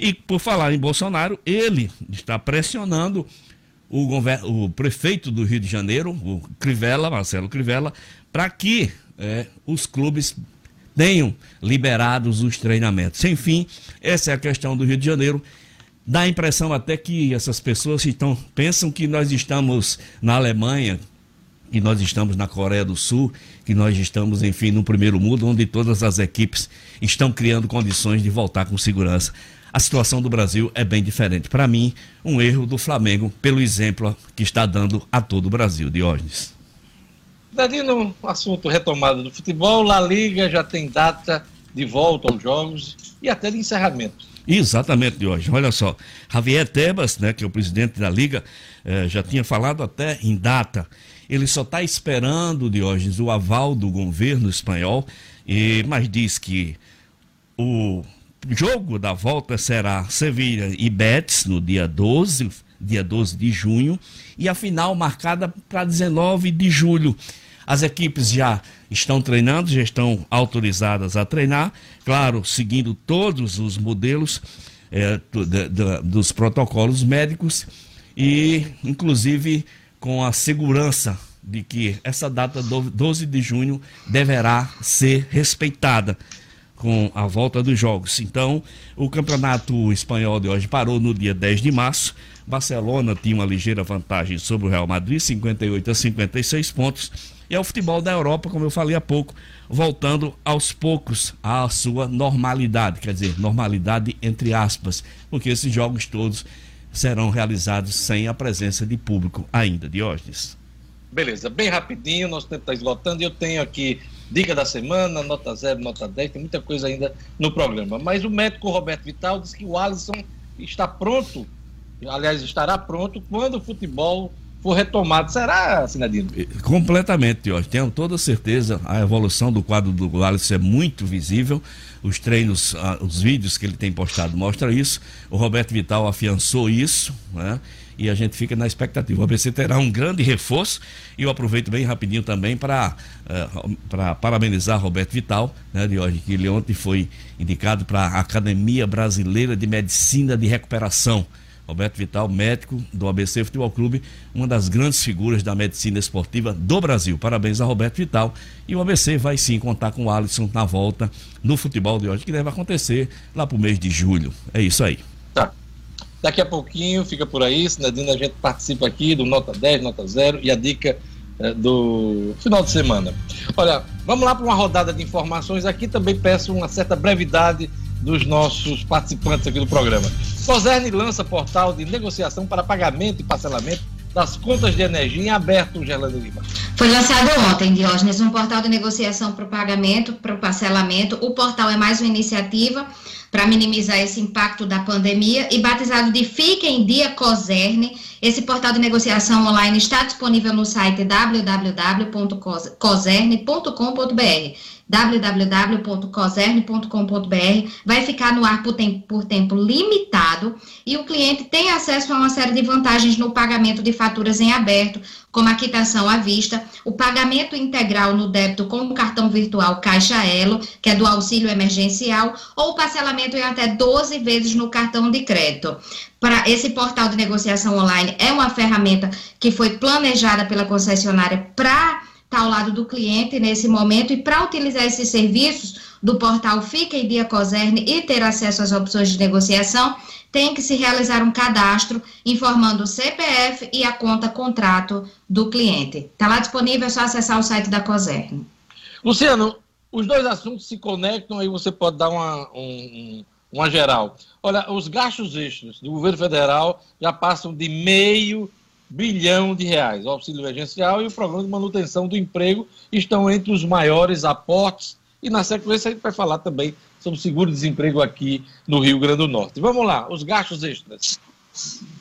E por falar em Bolsonaro, ele está pressionando o, o prefeito do Rio de Janeiro, o Crivella, Marcelo Crivella, para que eh, os clubes tenham liberados os treinamentos. Enfim, essa é a questão do Rio de Janeiro. Dá a impressão até que essas pessoas estão, pensam que nós estamos na Alemanha, que nós estamos na Coreia do Sul, que nós estamos, enfim, no primeiro mundo, onde todas as equipes estão criando condições de voltar com segurança. A situação do Brasil é bem diferente. Para mim, um erro do Flamengo, pelo exemplo que está dando a todo o Brasil, Diógenes. Danilo, assunto retomado do futebol, La Liga já tem data de volta aos jogos e até de encerramento. Exatamente, Diógenes. Olha só, Javier Tebas, né, que é o presidente da Liga, eh, já tinha falado até em data. Ele só está esperando, Diógenes, o aval do governo espanhol, e, mas diz que o jogo da volta será Sevilha e Betis no dia 12, dia 12 de junho, e a final marcada para 19 de julho. As equipes já estão treinando, já estão autorizadas a treinar, claro, seguindo todos os modelos eh, do- da- dos protocolos médicos. e, inclusive, com a segurança de que essa data 12 de junho deverá ser respeitada com a volta dos jogos. Então, o campeonato espanhol de hoje parou no dia 10 de março. Barcelona tinha uma ligeira vantagem sobre o Real Madrid, 58 a 56 pontos. E é o futebol da Europa, como eu falei há pouco, voltando aos poucos à sua normalidade, quer dizer, normalidade entre aspas, porque esses jogos todos serão realizados sem a presença de público ainda, Diógenes. Beleza, bem rapidinho, nosso tempo está esgotando e eu tenho aqui dica da semana, nota 0, nota 10, tem muita coisa ainda no programa. Mas o médico Roberto Vital disse que o Alisson está pronto, aliás, estará pronto quando o futebol for retomado. Será, Sinadino? Completamente, Jorge. Tenho toda certeza. A evolução do quadro do Alisson é muito visível. Os treinos, os vídeos que ele tem postado mostram isso. O Roberto Vital afiançou isso, né? E a gente fica na expectativa. O ABC terá um grande reforço e eu aproveito bem rapidinho também para uh, para parabenizar Roberto Vital, né, de hoje, que ele ontem foi indicado para a Academia Brasileira de Medicina de Recuperação. Roberto Vital, médico do ABC Futebol Clube, uma das grandes figuras da medicina esportiva do Brasil. Parabéns a Roberto Vital. E o ABC vai sim contar com o Alisson na volta no futebol de hoje, que deve acontecer lá para o mês de julho. É isso aí. Daqui a pouquinho, fica por aí, Sinadina, a gente participa aqui do Nota 10, Nota 0 e a dica é, do final de semana. Olha, vamos lá para uma rodada de informações. Aqui também peço uma certa brevidade dos nossos participantes aqui do programa. Coserne lança portal de negociação para pagamento e parcelamento das contas de energia em aberto, Gerlando Lima. Foi lançado ontem, Diógenes, um portal de negociação para o pagamento, para o parcelamento. O portal é mais uma iniciativa para minimizar esse impacto da pandemia e batizado de Fique em Dia Coserne. Esse portal de negociação online está disponível no site www.coserne.com.br www.coserne.com.br, vai ficar no ar por tempo, por tempo limitado e o cliente tem acesso a uma série de vantagens no pagamento de faturas em aberto, como a quitação à vista, o pagamento integral no débito com o cartão virtual Caixa Elo, que é do auxílio emergencial, ou parcelamento em até 12 vezes no cartão de crédito. Para esse portal de negociação online é uma ferramenta que foi planejada pela concessionária para está ao lado do cliente nesse momento e para utilizar esses serviços do portal Fica em Dia Coserne e ter acesso às opções de negociação, tem que se realizar um cadastro informando o CPF e a conta contrato do cliente. Está lá disponível, é só acessar o site da Coserne. Luciano, os dois assuntos se conectam, aí você pode dar uma, um, uma geral. Olha, os gastos extras do governo federal já passam de meio bilhão de reais. O auxílio emergencial e o programa de manutenção do emprego estão entre os maiores aportes. E na sequência a gente vai falar também sobre seguro-desemprego aqui no Rio Grande do Norte. Vamos lá, os gastos extras.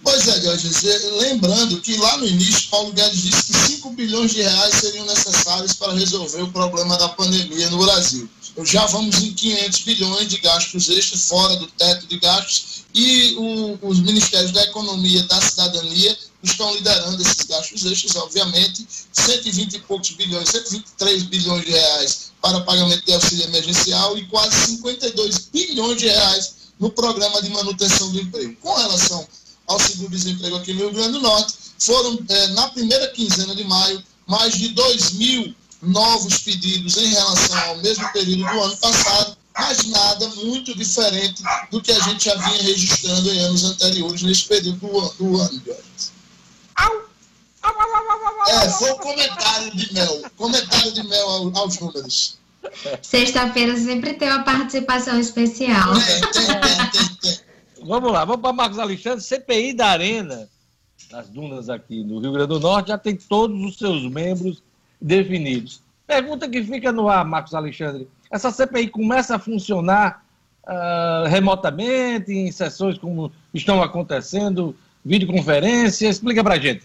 Pois é, Guedes, lembrando que lá no início, Paulo Guedes disse que 5 bilhões de reais seriam necessários para resolver o problema da pandemia no Brasil. Já vamos em 500 bilhões de gastos extras, fora do teto de gastos, e o, os ministérios da Economia e da Cidadania estão liderando esses gastos extras, obviamente, 120 e poucos bilhões, 123 bilhões de reais para pagamento de auxílio emergencial e quase 52 bilhões de reais no programa de manutenção do emprego. Com relação ao seguro-desemprego aqui no Rio Grande do Norte, foram, é, na primeira quinzena de maio, mais de 2 mil novos pedidos em relação ao mesmo período do ano passado, mas nada muito diferente do que a gente já vinha registrando em anos anteriores, nesse período do, do ano. É, foi um comentário de mel. Comentário de mel aos números. Sexta-feira sempre tem uma participação especial. Tem, tem, tem, tem, tem. Vamos lá, vamos para Marcos Alexandre. CPI da Arena, nas dunas aqui no Rio Grande do Norte, já tem todos os seus membros definidos. Pergunta que fica no ar, Marcos Alexandre. Essa CPI começa a funcionar uh, remotamente, em sessões como estão acontecendo videoconferência? Explica pra gente.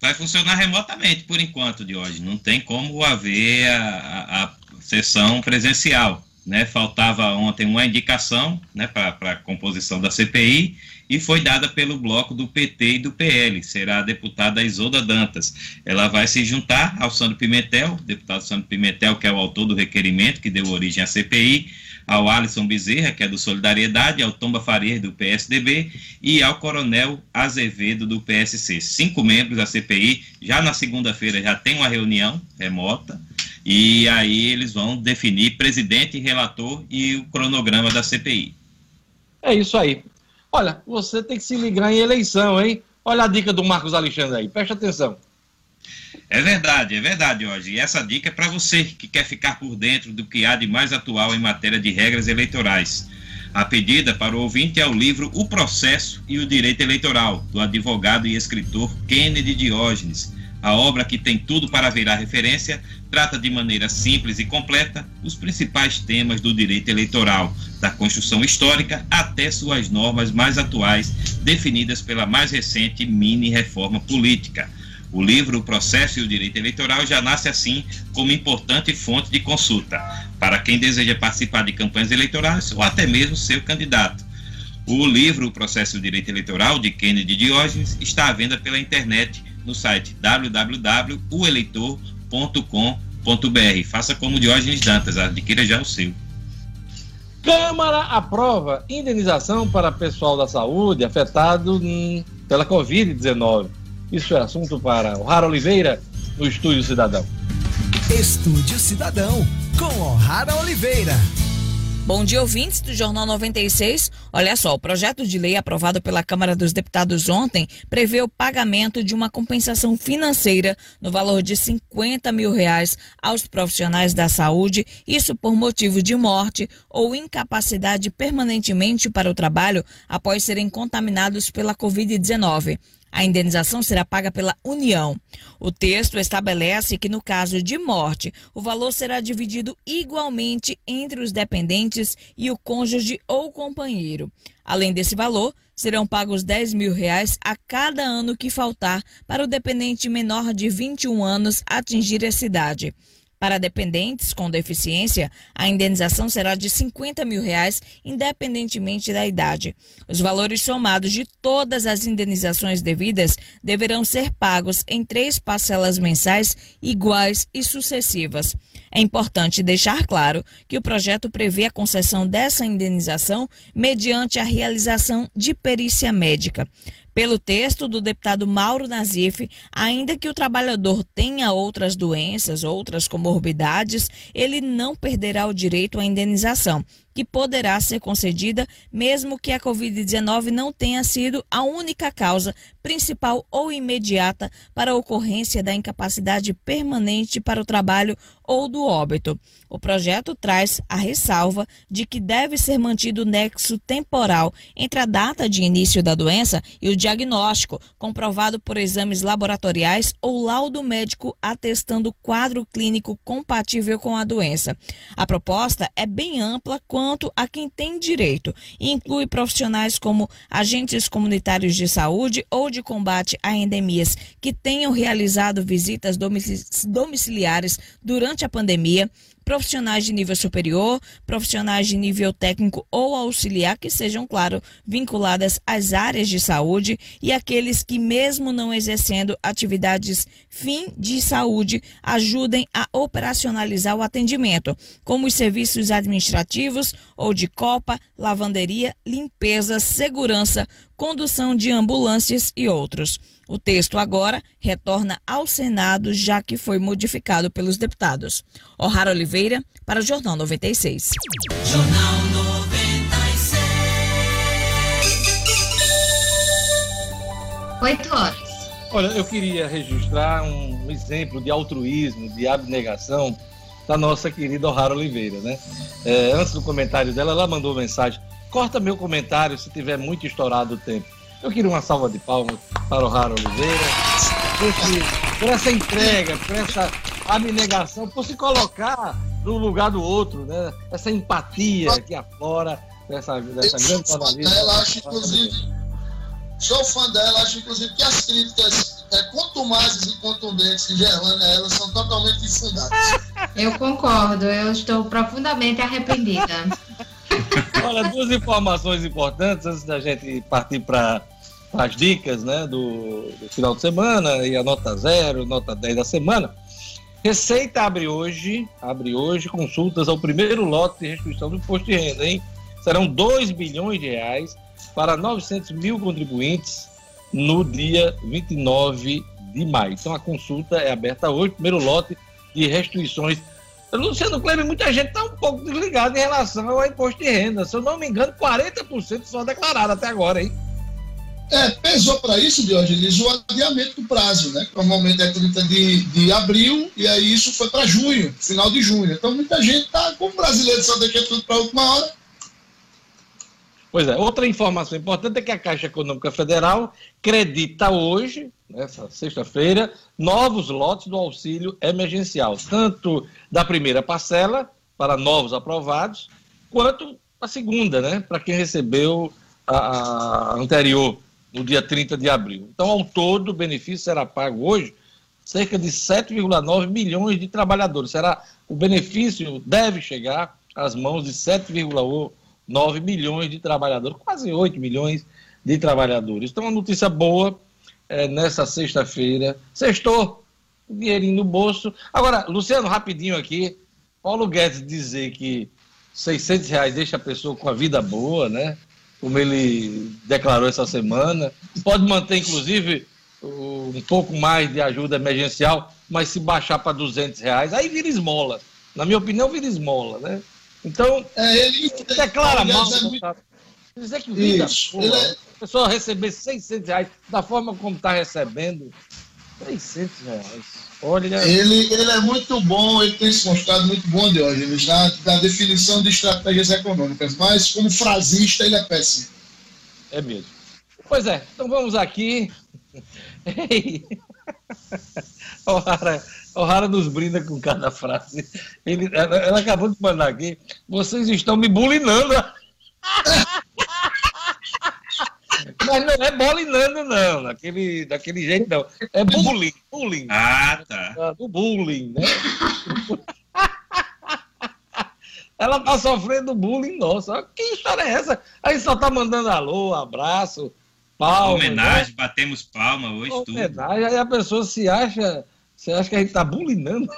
Vai funcionar remotamente por enquanto, de hoje. Não tem como haver a, a, a sessão presencial. né, faltava ontem uma indicação né, para a composição da CPI e foi dada pelo bloco do PT e do PL. Será a deputada Isolda Dantas. Ela vai se juntar ao Sandro Pimentel, deputado Sandro Pimentel, que é o autor do requerimento que deu origem à CPI, ao Alisson Bezerra, que é do Solidariedade, ao Tomba Farias, do PSDB, e ao Coronel Azevedo, do PSC. Cinco membros da CPI. Já na segunda-feira já tem uma reunião remota e aí eles vão definir presidente, relator e o cronograma da CPI. É isso aí. Olha, você tem que se ligar em eleição, hein? Olha a dica do Marcos Alexandre aí, preste atenção. É verdade, é verdade, hoje. E essa dica é para você que quer ficar por dentro do que há de mais atual em matéria de regras eleitorais. A pedida para o ouvinte é o livro O Processo e o Direito Eleitoral, do advogado e escritor Kennedy Diógenes a obra, que tem tudo para virar referência, trata de maneira simples e completa os principais temas do direito eleitoral, da construção histórica até suas normas mais atuais, definidas pela mais recente mini-reforma política. O livro O Processo e o Direito Eleitoral já nasce assim como importante fonte de consulta para quem deseja participar de campanhas eleitorais ou até mesmo ser candidato. O livro O Processo e o Direito Eleitoral, de Kennedy Diógenes, está à venda pela internet no site www.ueleitor.com.br. Faça como Diógenes Dantas, adquira já o seu. Câmara aprova indenização para pessoal da saúde afetado pela Covid-19. Isso é assunto para o Rara Oliveira, no Estúdio Cidadão. Estúdio Cidadão, com O'Hara Oliveira. Bom dia, ouvintes do Jornal 96. Olha só, o projeto de lei aprovado pela Câmara dos Deputados ontem prevê o pagamento de uma compensação financeira no valor de 50 mil reais aos profissionais da saúde, isso por motivo de morte ou incapacidade permanentemente para o trabalho após serem contaminados pela Covid-19. A indenização será paga pela União. O texto estabelece que, no caso de morte, o valor será dividido igualmente entre os dependentes e o cônjuge ou companheiro. Além desse valor, serão pagos 10 mil reais a cada ano que faltar para o dependente menor de 21 anos atingir essa idade. Para dependentes com deficiência, a indenização será de 50 mil reais, independentemente da idade. Os valores somados de todas as indenizações devidas deverão ser pagos em três parcelas mensais iguais e sucessivas. É importante deixar claro que o projeto prevê a concessão dessa indenização mediante a realização de perícia médica. Pelo texto do deputado Mauro Nazif, ainda que o trabalhador tenha outras doenças, outras comorbidades, ele não perderá o direito à indenização, que poderá ser concedida mesmo que a Covid-19 não tenha sido a única causa principal ou imediata para a ocorrência da incapacidade permanente para o trabalho ou do óbito. O projeto traz a ressalva de que deve ser mantido o nexo temporal entre a data de início da doença e o diagnóstico, comprovado por exames laboratoriais ou laudo médico atestando quadro clínico compatível com a doença. A proposta é bem ampla quanto quanto a quem tem direito. Inclui profissionais como agentes comunitários de saúde ou de combate a endemias que tenham realizado visitas domiciliares durante a pandemia, profissionais de nível superior, profissionais de nível técnico ou auxiliar que sejam, claro, vinculadas às áreas de saúde e aqueles que, mesmo não exercendo atividades fim de saúde, ajudem a operacionalizar o atendimento, como os serviços administrativos ou de copa, lavanderia, limpeza, segurança, condução de ambulâncias e outros. O texto agora retorna ao Senado, já que foi modificado pelos deputados. O'Hara Oliveira, para o Jornal 96. Jornal 96. 8 horas. Olha, eu queria registrar um exemplo de altruísmo, de abnegação da nossa querida O'Hara Oliveira, né? É, antes do comentário dela, ela mandou mensagem: corta meu comentário se tiver muito estourado o tempo. Eu queria uma salva de palmas para o Raro Oliveira por, esse, por essa entrega, por essa abnegação, por se colocar no lugar do outro, né? Essa empatia que aflora dessa, dessa grande jornalista. Ela acho, inclusive, sou fã dela, acho, inclusive, que as críticas é, contumazes e contundentes que Gerlane a ela são totalmente infundadas. Eu concordo, eu estou profundamente arrependida. Olha, duas informações importantes antes da gente partir para as dicas né, do, do, final de semana e a nota zero, nota 10 da semana. Receita abre hoje, abre hoje consultas ao primeiro lote de restituição do imposto de renda, hein? Serão 2 bilhões de reais para 900 mil contribuintes no dia 29 de maio. Então a consulta é aberta hoje, primeiro lote de restituições. Luciano Kleber, muita gente está um pouco desligada em relação ao imposto de renda. Se eu não me engano, 40% só declarado até agora, hein? É, pesou para isso, Diogenes, o adiamento do prazo, né? Normalmente é 30 de, de abril, e aí isso foi para junho, final de junho. Então muita gente está, como brasileiro só deixa tudo para a última hora. Pois é, outra informação importante é que a Caixa Econômica Federal credita hoje, nessa sexta-feira, novos lotes do auxílio emergencial, tanto da primeira parcela, para novos aprovados, quanto a segunda, né? Para quem recebeu a, a anterior no dia 30 de abril. Então, ao todo, o benefício será pago hoje cerca de 7,9 milhões de trabalhadores. Será o benefício deve chegar às mãos de 7,9 milhões de trabalhadores, quase 8 milhões de trabalhadores. Então, uma notícia boa é, nessa sexta-feira. Sextou, dinheirinho no bolso. Agora, Luciano, rapidinho aqui. Paulo Guedes dizer que 600 reais deixa a pessoa com a vida boa, né? como ele declarou essa semana. Pode manter, inclusive, um pouco mais de ajuda emergencial, mas se baixar para 200 reais, aí vira esmola. Na minha opinião, vira esmola, né? Então, é, ele declara mal. É muito... Dizer que vida Isso, boa, é... a pessoa receber 600 reais da forma como está recebendo, 600 reais. Olha. Ele, ele é muito bom, ele tem se mostrado muito bom, Diógenes, na, na definição de estratégias econômicas, mas como frasista ele é péssimo. É mesmo. Pois é, então vamos aqui. O'Hara, O'Hara nos brinda com cada frase. Ele, ela, ela acabou de mandar aqui. Vocês estão me bulinando. Mas não é bolinando, não, daquele, daquele jeito, não. É bullying, bullying. Ah, tá. Do bullying, né? Ela tá sofrendo bullying, nossa. Que história é essa? Aí só tá mandando alô, abraço, palma. Homenagem, né? batemos palma hoje, Homenagem, tudo. Aí a pessoa se acha, você acha que a gente tá bullyingando?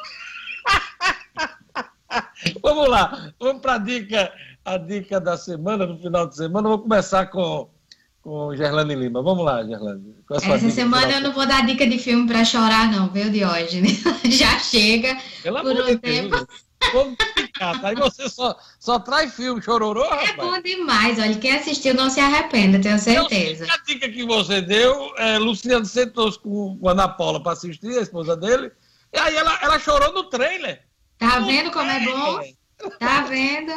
vamos lá, vamos pra dica, a dica da semana, no final de semana. Vou começar com com Gerlane Lima. Vamos lá, Gerlane. Essa semana eu não vou dar dica de filme para chorar, não, viu, Diógenes? Já chega Pelo por amor um de tempo. Deus. Vamos ficar, Aí você só, só traz filme chororô, rapaz. É bom demais, olha, quem assistiu não se arrependa, tenho certeza. a dica que você deu, é, Luciano sentou com, com a Ana Paula para assistir, a esposa dele, e aí ela, ela chorou no trailer. Tá No vendo como é bom? trailer. Tá vendo?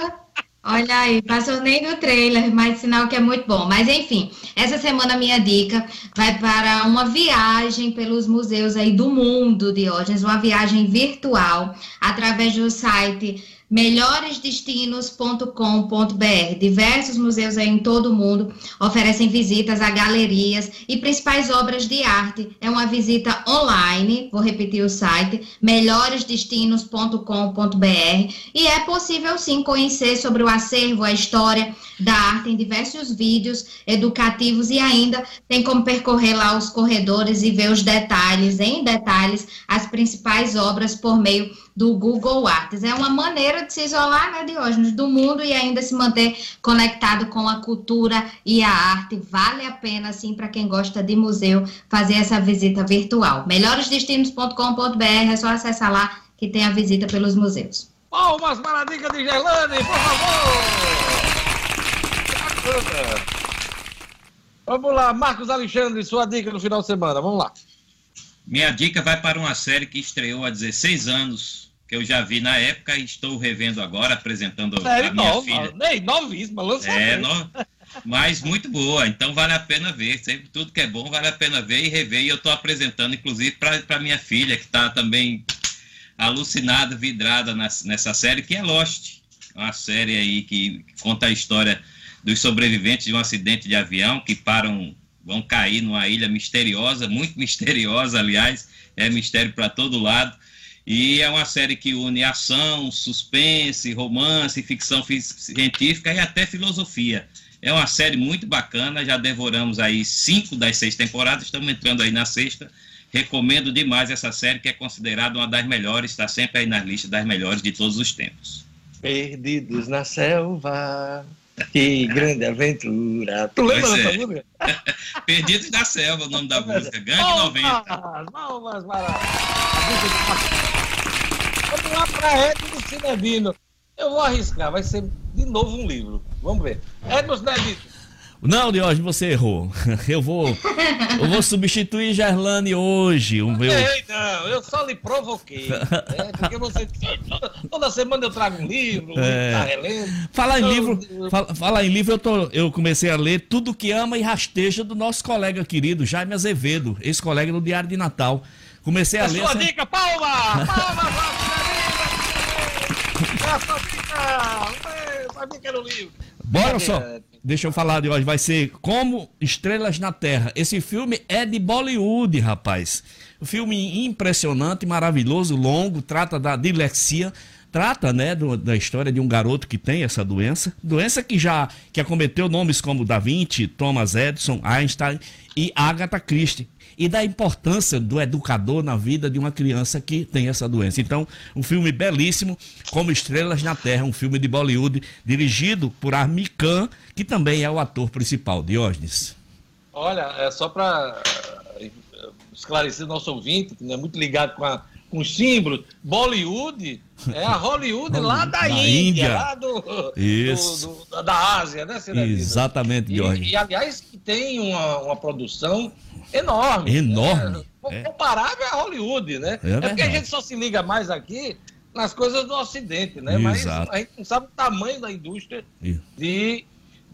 Olha aí, passou nem no trailer, mas sinal que é muito bom. Mas enfim, essa semana minha dica vai para uma viagem pelos museus aí do mundo, Diógenes, uma viagem virtual através do site melhoresdestinos.com.br. Diversos museus em todo o mundo oferecem visitas a galerias e principais obras de arte. É uma visita online, vou repetir o site, melhoresdestinos.com.br e é possível sim conhecer sobre o acervo, a história da arte em diversos vídeos educativos e ainda tem como percorrer lá os corredores e ver os detalhes, em detalhes, as principais obras por meio do Google Arts. É uma maneira de se isolar, né, Diógenes, do mundo e ainda se manter conectado com a cultura e a arte. Vale a pena, assim, para quem gosta de museu, fazer essa visita virtual. Melhoresdestinos.com.br, é só acessar lá que tem a visita pelos museus. Palmas para a dica de Gerlane, por favor! Bacana. Vamos lá, Marcos Alexandre, sua dica no final de semana, vamos lá. Minha dica vai para uma série que estreou há 16 anos, eu já vi na época e estou revendo agora, apresentando Série a minha nova, filha. nem novíssima, lançamento. É, no... mas muito boa, então vale a pena ver. Sempre tudo que é bom vale a pena ver e rever. E eu estou apresentando, inclusive, para minha filha, que está também alucinada, vidrada nas- nessa série, que é Lost. Uma série aí que conta a história dos sobreviventes de um acidente de avião que param, vão cair numa ilha misteriosa, muito misteriosa, aliás, é mistério para todo lado. E é uma série que une ação, suspense, romance, ficção fi- científica e até filosofia. É uma série muito bacana, já devoramos aí cinco das seis temporadas, estamos entrando aí na sexta. Recomendo demais essa série, que é considerada uma das melhores, está sempre aí nas listas das melhores de todos os tempos. Perdidos na selva. Que grande aventura. Tu lembra Pois dessa é. música? Perdidos na Selva, o nome da música. Gangue 90. Palmas, palmas para a dica de Marcos. Vamos lá para Edno Cinedino. Eu vou arriscar, vai ser de novo um livro. Vamos ver. Edno Cinedino. Não, Diógenes, você errou. Eu vou, eu vou substituir Gerlane hoje. O meu, Ei, não, eu só lhe provoquei. né? Porque você toda, semana eu trago um livro, É. tá relendo. Falar em livro, eu- fala, falar em livro, eu, tô, eu comecei a ler Tudo que Ama e Rasteja do nosso colega querido Jaime Azevedo, ex-colega do Diário de Natal. Comecei a É ler. sua essa- dica, palma! Palma, Cinedino! O livro. Bora só. Deixa eu falar de hoje. Vai ser Como Estrelas na Terra. Esse filme é de Bollywood, rapaz. Um filme impressionante, maravilhoso, longo. Trata da dislexia. Trata, né, do- da história de um garoto que tem essa doença. Doença que já que acometeu nomes como Da Vinci, Thomas Edison, Einstein e Agatha Christie. E da importância do educador na vida de uma criança que tem essa doença. Então, um filme belíssimo, como Estrelas na Terra, um filme de Bollywood, dirigido por Armie Khan, que também é o ator principal, Diógenes. Olha, é só para esclarecer nosso ouvinte, que não é muito ligado com, a- com Bollywood é a Hollywood lá da, Da Índia, Índia. lá do, Isso. do- do- da Ásia, né, Cidadino? Exatamente, E, Diógenes. e, aliás, que tem uma, uma produção enorme. Enorme, né? é. Comparável a Hollywood, né? É porque a gente só se liga mais aqui nas coisas do Ocidente, né? Mas Exato. a gente não sabe o tamanho da indústria I- de,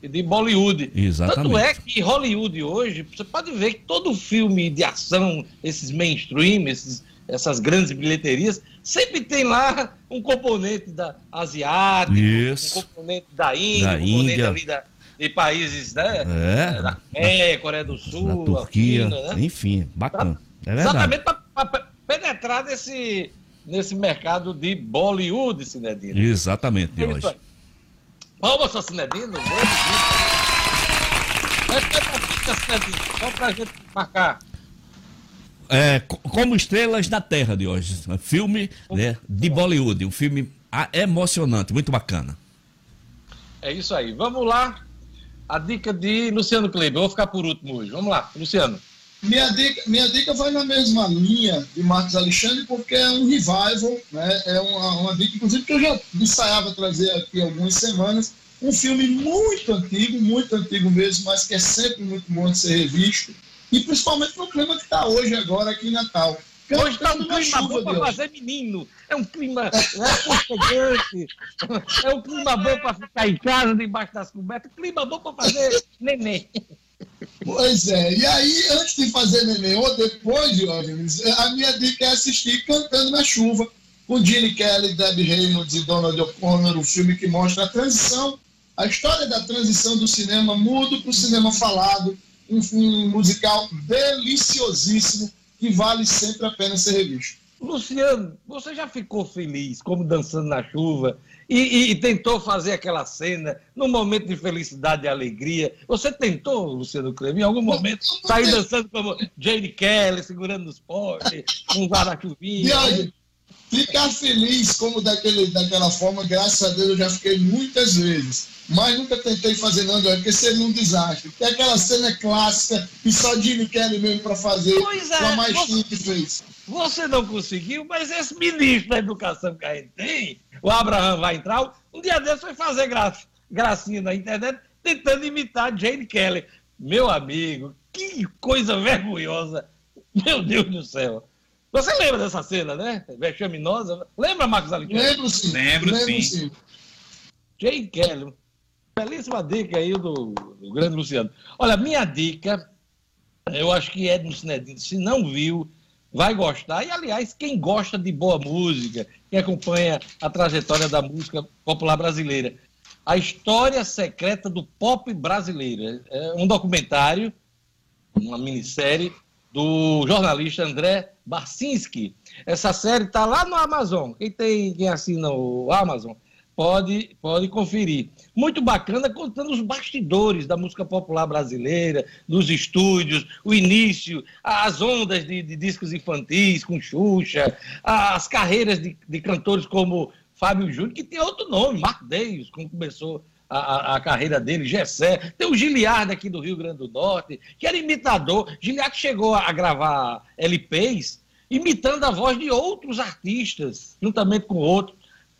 de Bollywood. Exatamente. Tanto é que Hollywood hoje, você pode ver que todo filme de ação, esses mainstream, esses, essas grandes bilheterias, sempre tem lá um componente da asiático, Isso. um componente da Índia, Da um componente Índia. ali da, de países, né? É. Da Coreia, Coreia do Sul, a Turquia, China, né? enfim, bacana. É verdade. Exatamente para penetrar nesse, nesse mercado de Bollywood, Cinedino. Exatamente, É aí. Vamos, seu Cinedino. a dica, Cinedino, só pra gente marcar. É, co- como Estrelas na Terra, Diógenes. Um filme né, de Bollywood, um filme ah, emocionante, muito bacana. É isso aí. Vamos lá. A dica de Luciano Kleber. Vou ficar por último hoje. Vamos lá, Luciano. Minha dica, minha dica vai na mesma linha de Marcos Alexandre, porque é um revival, né? é uma, uma dica, inclusive, que eu já ensaiava trazer aqui algumas semanas. Um filme muito antigo, muito antigo mesmo, mas que é sempre muito bom de ser revisto. E principalmente no clima que está hoje, agora, aqui em Natal. Hoje está um na clima bom para fazer menino. É um clima aconchegante. É um clima bom para ficar em casa, debaixo das cobertas. Clima bom para fazer neném. Pois é, e aí, antes de fazer neném ou depois, Diógenes, a minha dica é assistir Cantando na Chuva, com Gene Kelly, Debbie Reynolds e Donald O'Connor, um filme que mostra a transição, a história da transição do cinema mudo para o cinema falado, um filme musical deliciosíssimo que vale sempre a pena ser revisto. Luciano, você já ficou feliz como dançando na chuva e, e- e tentou fazer aquela cena num momento de felicidade e alegria? Você tentou, Luciano Kleber, em algum momento sair dançando como Jane Kelly, segurando nos postes, com um guarda-chuvinha? Diógenes, ficar feliz como daquele, daquela forma, graças a Deus eu já fiquei muitas vezes. Mas nunca tentei fazer não, Diógenes, porque seria um desastre. Porque aquela cena é clássica e só Jimmy Kelly mesmo para fazer, Pois é, maestria você- que fez. Você não conseguiu, mas esse ministro da educação que a gente tem, o Abraham vai entrar, um dia desse foi fazer gra gracinha na internet tentando imitar Jane Kelly. Meu amigo, que coisa vergonhosa. Meu Deus do céu. Você lembra dessa cena, né? Vexaminosa. Lembra, Marcos Alexandre? Lembro sim. Lembro, sim. Jane Kelly. Belíssima dica aí do, do grande Luciano. Olha, minha dica, eu acho que Edno Cinedino, se não viu, vai gostar. E, aliás, quem gosta de boa música, quem acompanha a trajetória da música popular brasileira, a história secreta do pop brasileiro. É um documentário, uma minissérie, do jornalista André Barcinski. Essa série está lá no Amazon. Quem tem, quem assina o Amazon, pode, pode conferir. Muito bacana, contando os bastidores da música popular brasileira, dos estúdios, o início, as ondas de, de discos infantis com Xuxa, as carreiras de, de cantores como Fábio Júnior, que tem outro nome, Mark Deus, como começou a, a, carreira dele, Gessé. Tem o Giliard aqui do Rio Grande do Norte, que era imitador. Giliard chegou a gravar LPs imitando a voz de outros artistas, juntamente com outros.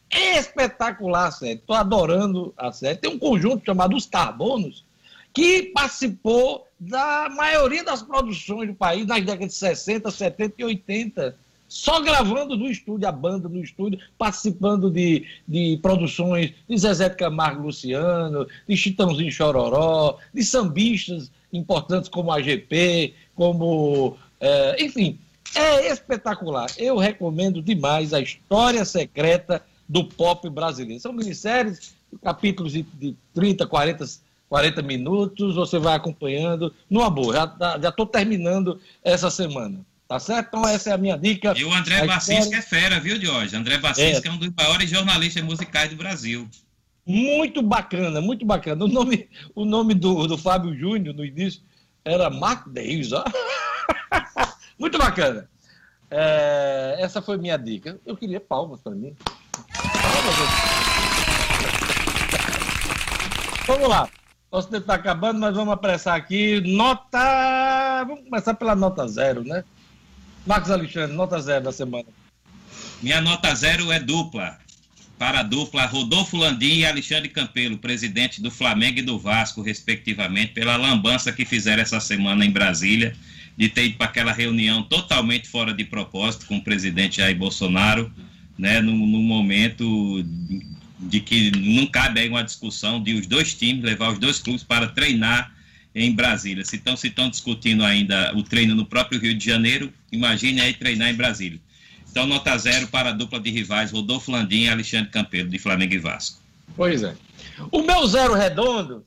É espetacular a. Estou adorando a série. Tem um conjunto chamado Os Carbonos, que participou da maioria das produções do país nas décadas de 60, 70 e 80. Só gravando no estúdio, a banda no estúdio, participando de, de produções de Zezé Camargo Luciano, de Chitãozinho Chororó, de sambistas importantes como a GP, como. É, enfim, é espetacular. Eu recomendo demais a História Secreta do Pop Brasileiro. São minisséries, capítulos de, de 30, 40, 40 minutos, você vai acompanhando numa boa. Já estou terminando essa semana. Tá certo? Então essa é a minha dica. E o André Bacisca é fera, viu, Jorge? André Bacisca é. é um dos maiores jornalistas musicais do Brasil. Muito bacana, muito bacana. O nome, o nome do, do Fábio Júnior no início era Mark Davis, ó. Muito bacana. É, essa foi minha dica. Eu queria palmas para mim. Vamos lá. Nosso tempo está acabando, mas vamos apressar aqui. Nota. Vamos começar pela nota zero, né? Marcos Alexandre, nota zero da semana. Minha nota zero é dupla. Para a dupla Rodolfo Landim e Alexandre Campelo, presidente do Flamengo e do Vasco, respectivamente, pela lambança que fizeram essa semana em Brasília de ter ido para aquela reunião totalmente fora de propósito com o presidente Jair Bolsonaro, né, num momento de que não cabe aí uma discussão de os dois times levar os dois clubes para treinar em Brasília. Se estão, se estão discutindo ainda o treino no próprio Rio de Janeiro, imagine aí treinar em Brasília. Então, nota zero para a dupla de rivais Rodolfo Landim e Alexandre Campelo, de Flamengo e Vasco. Pois é. O meu zero redondo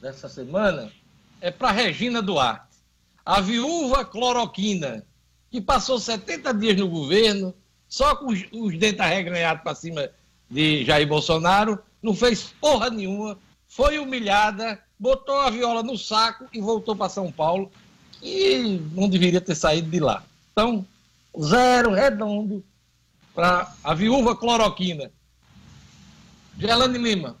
dessa semana é para Regina Duarte a viúva cloroquina, que passou 70 dias no governo, só com os, os dentes arreganhados para cima de Jair Bolsonaro, não fez porra nenhuma, foi humilhada, botou a viola no saco e voltou para São Paulo, e não deveria ter saído de lá. Então, zero redondo para a viúva cloroquina. Gelane Lima.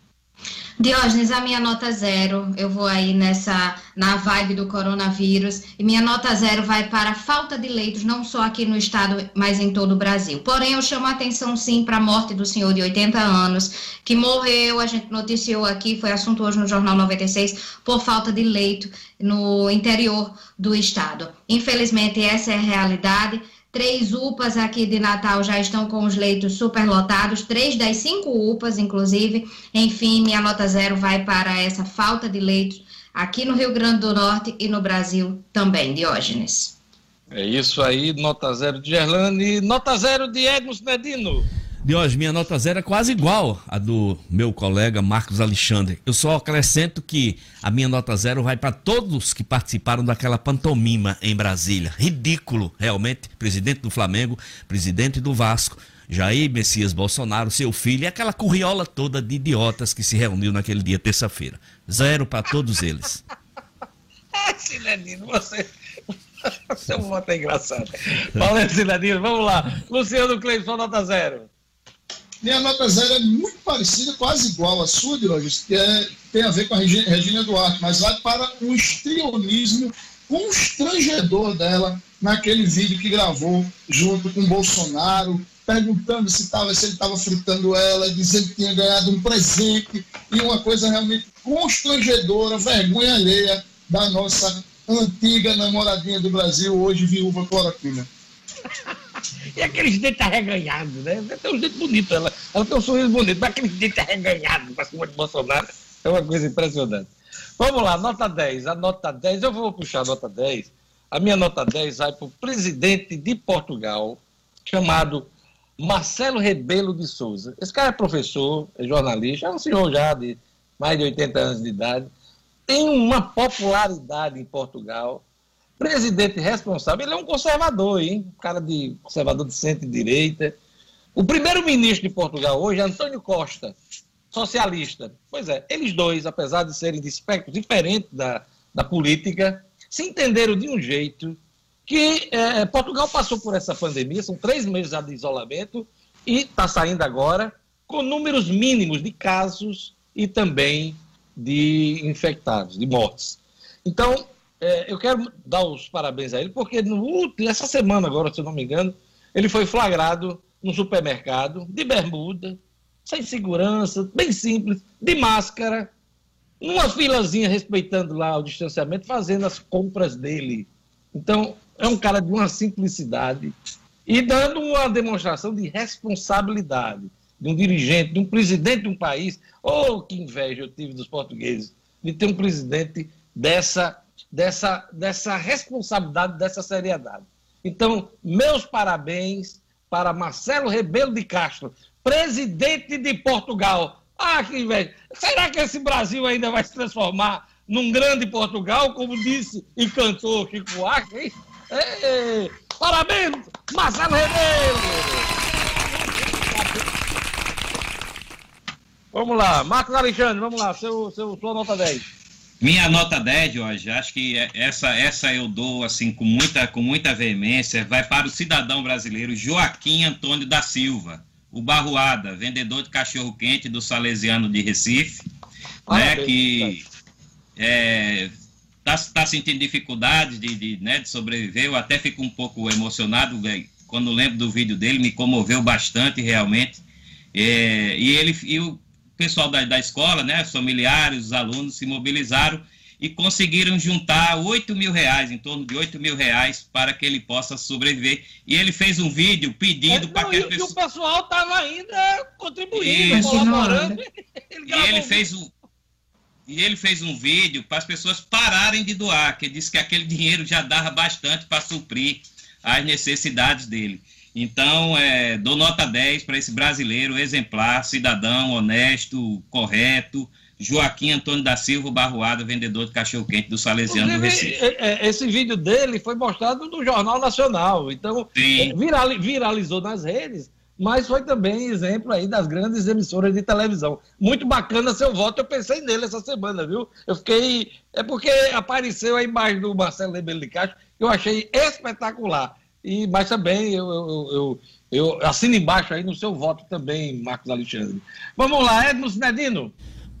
Diógenes, a minha nota zero, eu vou aí nessa, na vibe do coronavírus, e minha nota zero vai para falta de leitos, não só aqui no estado, mas em todo o Brasil. Porém, eu chamo a atenção sim para a morte do senhor de 80 anos, que morreu, a gente noticiou aqui, foi assunto hoje no Jornal 96, por falta de leito no interior do estado. Infelizmente, essa é a realidade. Três UPAs aqui de Natal já estão com os leitos superlotados, três das cinco UPAs, inclusive. Enfim, minha nota zero vai para essa falta de leitos aqui no Rio Grande do Norte e no Brasil também, Diógenes. É isso aí, nota zero de Gerlane, nota zero de Edmus Medino. Hoje, minha nota zero é quase igual a do meu colega Marcos Alexandre. Eu só acrescento que a minha nota zero vai para todos que participaram daquela pantomima em Brasília. Ridículo, realmente. Presidente do Flamengo, presidente do Vasco, Jair Messias Bolsonaro, seu filho e aquela curriola toda de idiotas que se reuniu naquele dia, terça-feira. Zero para todos eles. É, Silenino, você. Seu voto é engraçado. Valeu, Silenino. Vamos lá. Luciano Cleison, nota zero. Minha nota zero é muito parecida, quase igual à sua, Diógenes, que é, tem a ver com a Regina Duarte, mas vai para um estrionismo constrangedor dela naquele vídeo que gravou junto com Bolsonaro, perguntando se, tava, se ele estava fritando ela, dizendo que tinha ganhado um presente, e uma coisa realmente constrangedora, vergonha alheia da nossa antiga namoradinha do Brasil, hoje viúva cloroquina. E aqueles dentes arreganhados, né? Tem uns dentes bonitos, ela, ela tem um sorriso bonito, mas aqueles dentes arreganhados para cima de Bolsonaro é uma coisa impressionante. Vamos lá, nota 10. A nota 10, eu vou puxar a nota 10. A minha nota 10 vai para o presidente de Portugal, chamado Marcelo Rebelo de Souza. Esse cara é professor, é jornalista, é um senhor já de mais de 80 anos de idade, tem uma popularidade em Portugal presidente responsável, ele é um conservador, hein? Um cara de conservador de centro-direita. O primeiro-ministro de Portugal hoje é Antônio Costa, socialista. Pois é, eles dois, apesar de serem de espectros diferentes da, da política, se entenderam de um jeito que é, Portugal passou por essa pandemia, são três meses de isolamento, e está saindo agora com números mínimos de casos e também de infectados, de mortes. Então, é, eu quero dar os parabéns a ele, porque no, nessa semana agora, se eu não me engano, ele foi flagrado no supermercado, de bermuda, sem segurança, bem simples, de máscara, numa filazinha respeitando lá o distanciamento, fazendo as compras dele. Então, é um cara de uma simplicidade e dando uma demonstração de responsabilidade de um dirigente, de um presidente de um país. Oh, que inveja eu tive dos portugueses de ter um presidente dessa, dessa, dessa responsabilidade, dessa seriedade. Então, meus parabéns para Marcelo Rebelo de Castro, presidente de Portugal. Ah, que inveja. Será que esse Brasil ainda vai se transformar num grande Portugal, como disse e cantou Chico Buarque? Ei, parabéns, Marcelo Rebelo! Vamos lá, Marcos Alexandre, vamos lá, seu, seu, sua nota 10. Minha nota 10, Jorge, acho que essa, essa eu dou assim com muita, com muita veemência, vai para o cidadão brasileiro Joaquim Antônio da Silva, o Barruada, vendedor de cachorro-quente do Salesiano de Recife, né, que está é, tá sentindo dificuldades de, de, né, de sobreviver, eu até fico um pouco emocionado quando lembro do vídeo dele, me comoveu bastante realmente, é, e ele e o pessoal da, da escola, né, os familiares, os alunos se mobilizaram e conseguiram juntar 8 mil reais, em torno de 8 mil reais, para que ele possa sobreviver. E ele fez um vídeo pedindo é, para que as pessoas... o pessoal estava ainda contribuindo, Isso. colaborando. Ele e ele fez um... E ele fez um vídeo para as pessoas pararem de doar, que ele disse que aquele dinheiro já dava bastante para suprir as necessidades dele. Então, é, dou nota 10 para esse brasileiro exemplar, cidadão, honesto, correto, Joaquim Antônio da Silva Barroada, vendedor de cachorro-quente do Salesiano do Recife. É, é, esse vídeo dele foi mostrado no Jornal Nacional, então é, viralizou nas redes, mas foi também exemplo aí das grandes emissoras de televisão. Muito bacana seu voto, eu pensei nele essa semana, viu? Eu fiquei... É porque apareceu a imagem do Marcelo Rebelo de Castro, que eu achei espetacular. E, mas também eu, eu, eu, eu assino embaixo aí no seu voto também, Marcos Alexandre. Vamos lá, Edno Sinedino.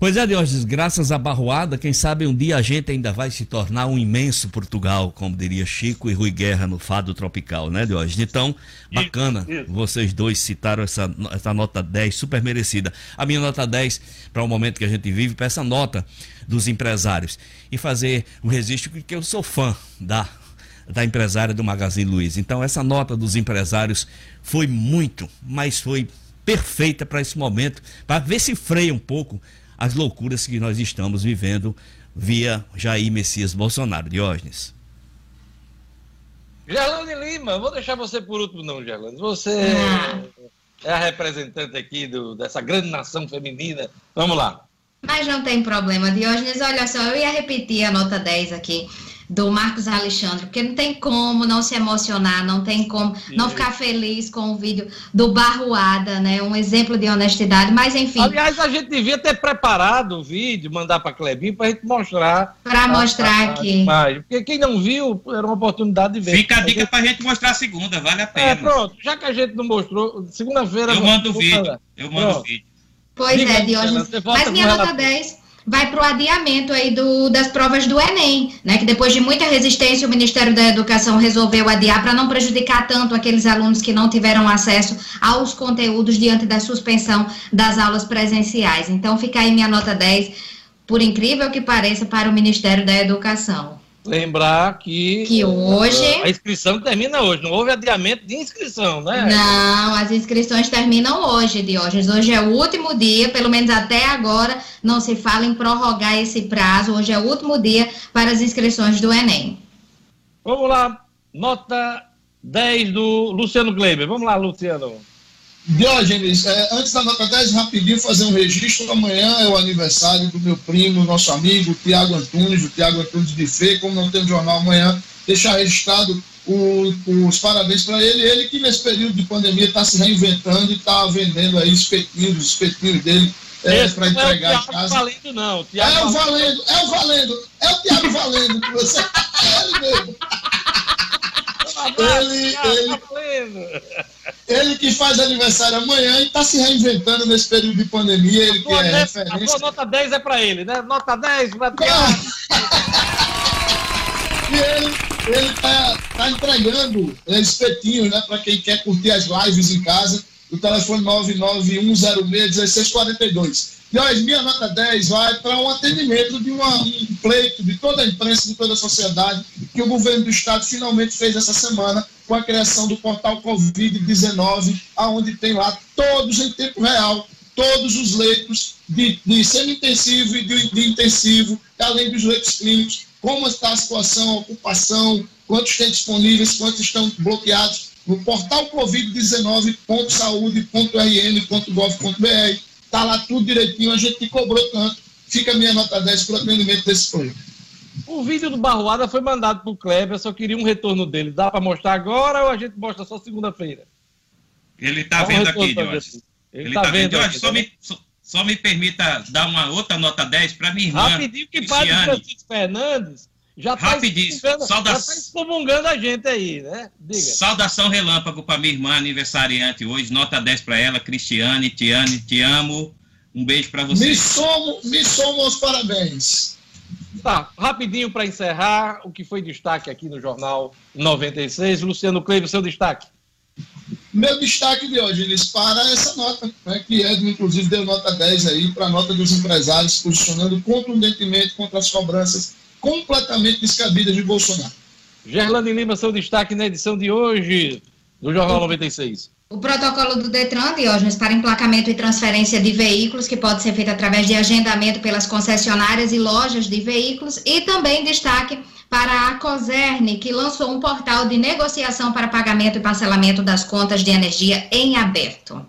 Pois é, Diógenes, graças à barroada, quem sabe um dia a gente ainda vai se tornar um imenso Portugal, como diria Chico e Rui Guerra no Fado Tropical, né, Diógenes? Então, bacana, isso, isso. vocês dois citaram essa, essa nota 10, super merecida. A minha nota 10, para o momento que a gente vive, para essa nota dos empresários. E fazer um registro, porque eu sou fã da da empresária do Magazine Luiza. Então, essa nota dos empresários foi muito, mas foi perfeita para esse momento, para ver se freia um pouco as loucuras que nós estamos vivendo via Jair Messias Bolsonaro. Diógenes. Gerlane Lima, vou deixar você por último, não, Gerlane. Você ah. é a representante aqui do, dessa grande nação feminina. Vamos lá. Mas não tem problema, Diógenes. Olha só, eu ia repetir a nota 10 aqui do Marcos Alexandre, porque não tem como não se emocionar, não tem como Sim. não ficar feliz com o vídeo do Barruada, né? Um exemplo de honestidade, mas enfim. Aliás, a gente devia ter preparado o vídeo, mandar para Clebinho para a gente mostrar. Para mostrar a, aqui. porque quem não viu, era uma oportunidade de ver. Fica a dica para a gente mostrar a segunda, vale a pena. É, pronto, já que a gente não mostrou, segunda-feira. Eu mando o vídeo, eu mando o vídeo. Pois Diga, é, Diógenes. Mas minha nota 10 vai para o adiamento aí do, das provas do Enem, né? Que depois de muita resistência, o Ministério da Educação resolveu adiar para não prejudicar tanto aqueles alunos que não tiveram acesso aos conteúdos diante da suspensão das aulas presenciais. Então, fica aí minha nota 10, por incrível que pareça, para o Ministério da Educação. Lembrar que, que hoje a inscrição termina hoje, não houve adiamento de inscrição, né? Não, as inscrições terminam hoje, Diógenes. Hoje é o último dia, pelo menos até agora não se fala em prorrogar esse prazo. Hoje é o último dia para as inscrições do Enem. Vamos lá, nota 10 do Luciano Kleber. Vamos lá, Luciano. Diógenes, é, antes da nota 10, rapidinho fazer um registro. Amanhã é o aniversário do meu primo, nosso amigo, Tiago Antunes, o Tiago Antunes de Fê. Como não tem jornal amanhã, deixar registrado o- os parabéns para ele. Ele que nesse período de pandemia está se reinventando e está vendendo aí espetinhos, os espetinhos dele é, para não é o entregar Thiago casa. Valendo, não. O Thiago É o Valendo, é o Valendo, é o Thiago Valendo que você. É ele mesmo. Ele, ele, Valendo. Ele que faz aniversário amanhã e está se reinventando nesse período de pandemia. Ele que é a referência. tua nota 10 é pra ele, né? Nota 10 pra Thiago. E ele, ele tá, tá entregando é, espetinhos, né, para quem quer curtir as lives em casa. O telefone 991061642. E olha, minha nota 10 vai para um atendimento de uma- um pleito de toda a imprensa, de toda a sociedade, que o governo do estado finalmente fez essa semana com a criação do portal Covid-19, aonde tem lá todos em tempo real, todos os leitos de, de semi-intensivo e de, de intensivo, além dos leitos clínicos, como está a situação, a ocupação, quantos têm disponíveis, quantos estão bloqueados, no portal covid19.saude.rn.gov.br. Está lá tudo direitinho, a gente cobrou tanto. Fica a minha nota 10 para o atendimento desse plano. O vídeo do Barroada foi mandado pro Kleber, eu só queria um retorno dele. Dá pra mostrar agora ou a gente mostra só segunda-feira? Ele tá Dá um vendo aqui, Jorge. Ele, Ele tá, tá vendo. vendo. Jorge, aqui, só tá me, só, só me permita dar uma outra nota 10 para minha irmã. Rapidinho que Padre Cristiane. Francisco Fernandes já está Sauda- já tá excomungando a gente aí, né? Diga. Saudação relâmpago para minha irmã aniversariante hoje, nota 10 para ela, Cristiane, Tiane, te amo. Um beijo para você. Me somo, me somo aos parabéns. Tá, rapidinho para encerrar o que foi destaque aqui no Jornal 96. Luciano Cleiva, seu destaque. Meu destaque de hoje, eles para essa nota, né, que Edmo, inclusive, deu nota 10 aí para a nota dos empresários, posicionando contundentemente contra as cobranças completamente descabidas de Bolsonaro. Gerlane Lima, seu destaque na edição de hoje do Jornal 96. O protocolo do Detran, Diógenes, para emplacamento e transferência de veículos, que pode ser feito através de agendamento pelas concessionárias e lojas de veículos, e também destaque para a COSERN, que lançou um portal de negociação para pagamento e parcelamento das contas de energia em aberto.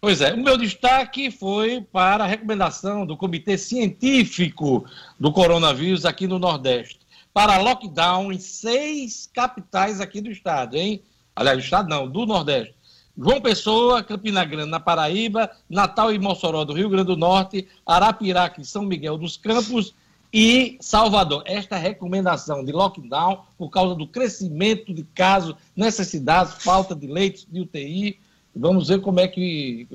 Pois é, o meu destaque foi para a recomendação do Comitê Científico do Coronavírus aqui no Nordeste, para lockdown em seis capitais aqui do estado, hein? Aliás, do estado não, do Nordeste. João Pessoa, Campina Grande, na Paraíba, Natal e Mossoró, do Rio Grande do Norte, Arapiraca e São Miguel dos Campos e Salvador. Esta recomendação de lockdown por causa do crescimento de casos, necessidades, falta de leitos de UTI. Vamos ver como é que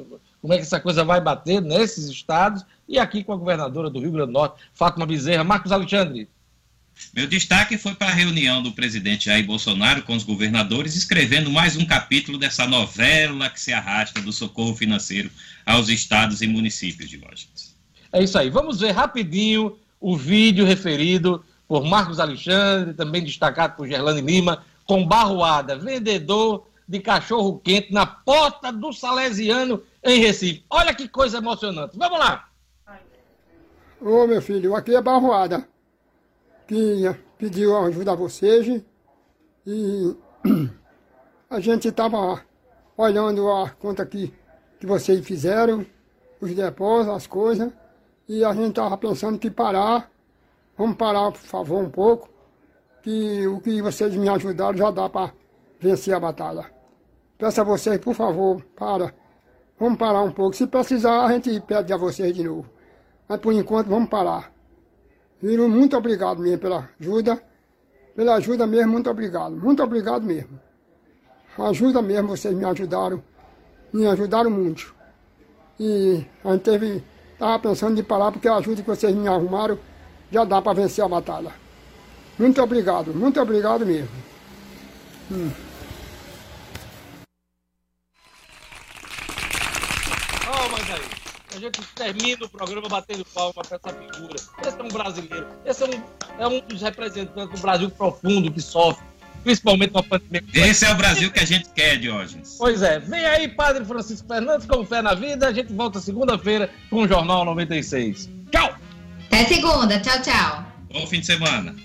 como é que essa coisa vai bater nesses estados e aqui com a governadora do Rio Grande do Norte, Fátima Bezerra. Marcos Alexandre. Meu destaque foi para a reunião do presidente Jair Bolsonaro com os governadores, escrevendo mais um capítulo dessa novela que se arrasta do socorro financeiro aos estados e municípios de Washington. É isso aí. Vamos ver rapidinho o vídeo referido por Marcos Alexandre, também destacado por Gerlane Lima, com Barroada, vendedor de cachorro quente na porta do Salesiano em Recife. Olha que coisa emocionante. Vamos lá. Ô meu filho, aqui é Barroada, que pediu ajuda a vocês e a gente estava olhando a conta que, que vocês fizeram, os depósitos, as coisas, e a gente estava pensando que parar, vamos parar por favor um pouco, que o que vocês me ajudaram já dá para vencer a batalha. Peço a vocês, por favor, para. Vamos parar um pouco. Se precisar, a gente pede a vocês de novo. Mas por enquanto vamos parar. Viram? Muito obrigado mesmo pela ajuda. Pela ajuda mesmo, muito obrigado. Muito obrigado mesmo. Ajuda mesmo, vocês me ajudaram. Me ajudaram muito. E a gente teve. Estava pensando de parar porque a ajuda que vocês me arrumaram já dá para vencer a batalha. Muito obrigado, muito obrigado mesmo. Hum. Oh, mas aí. A gente termina o programa batendo palma para essa figura. Esse é um brasileiro. Esse é um, é um dos representantes do Brasil profundo que sofre, principalmente com a pandemia. Esse é o Brasil que a gente quer, Diógenes. Pois é. Vem aí, Padre Francisco Fernandes, com fé na vida. A gente volta segunda-feira com o Jornal 96. Tchau! Até segunda. Tchau, tchau. Bom fim de semana.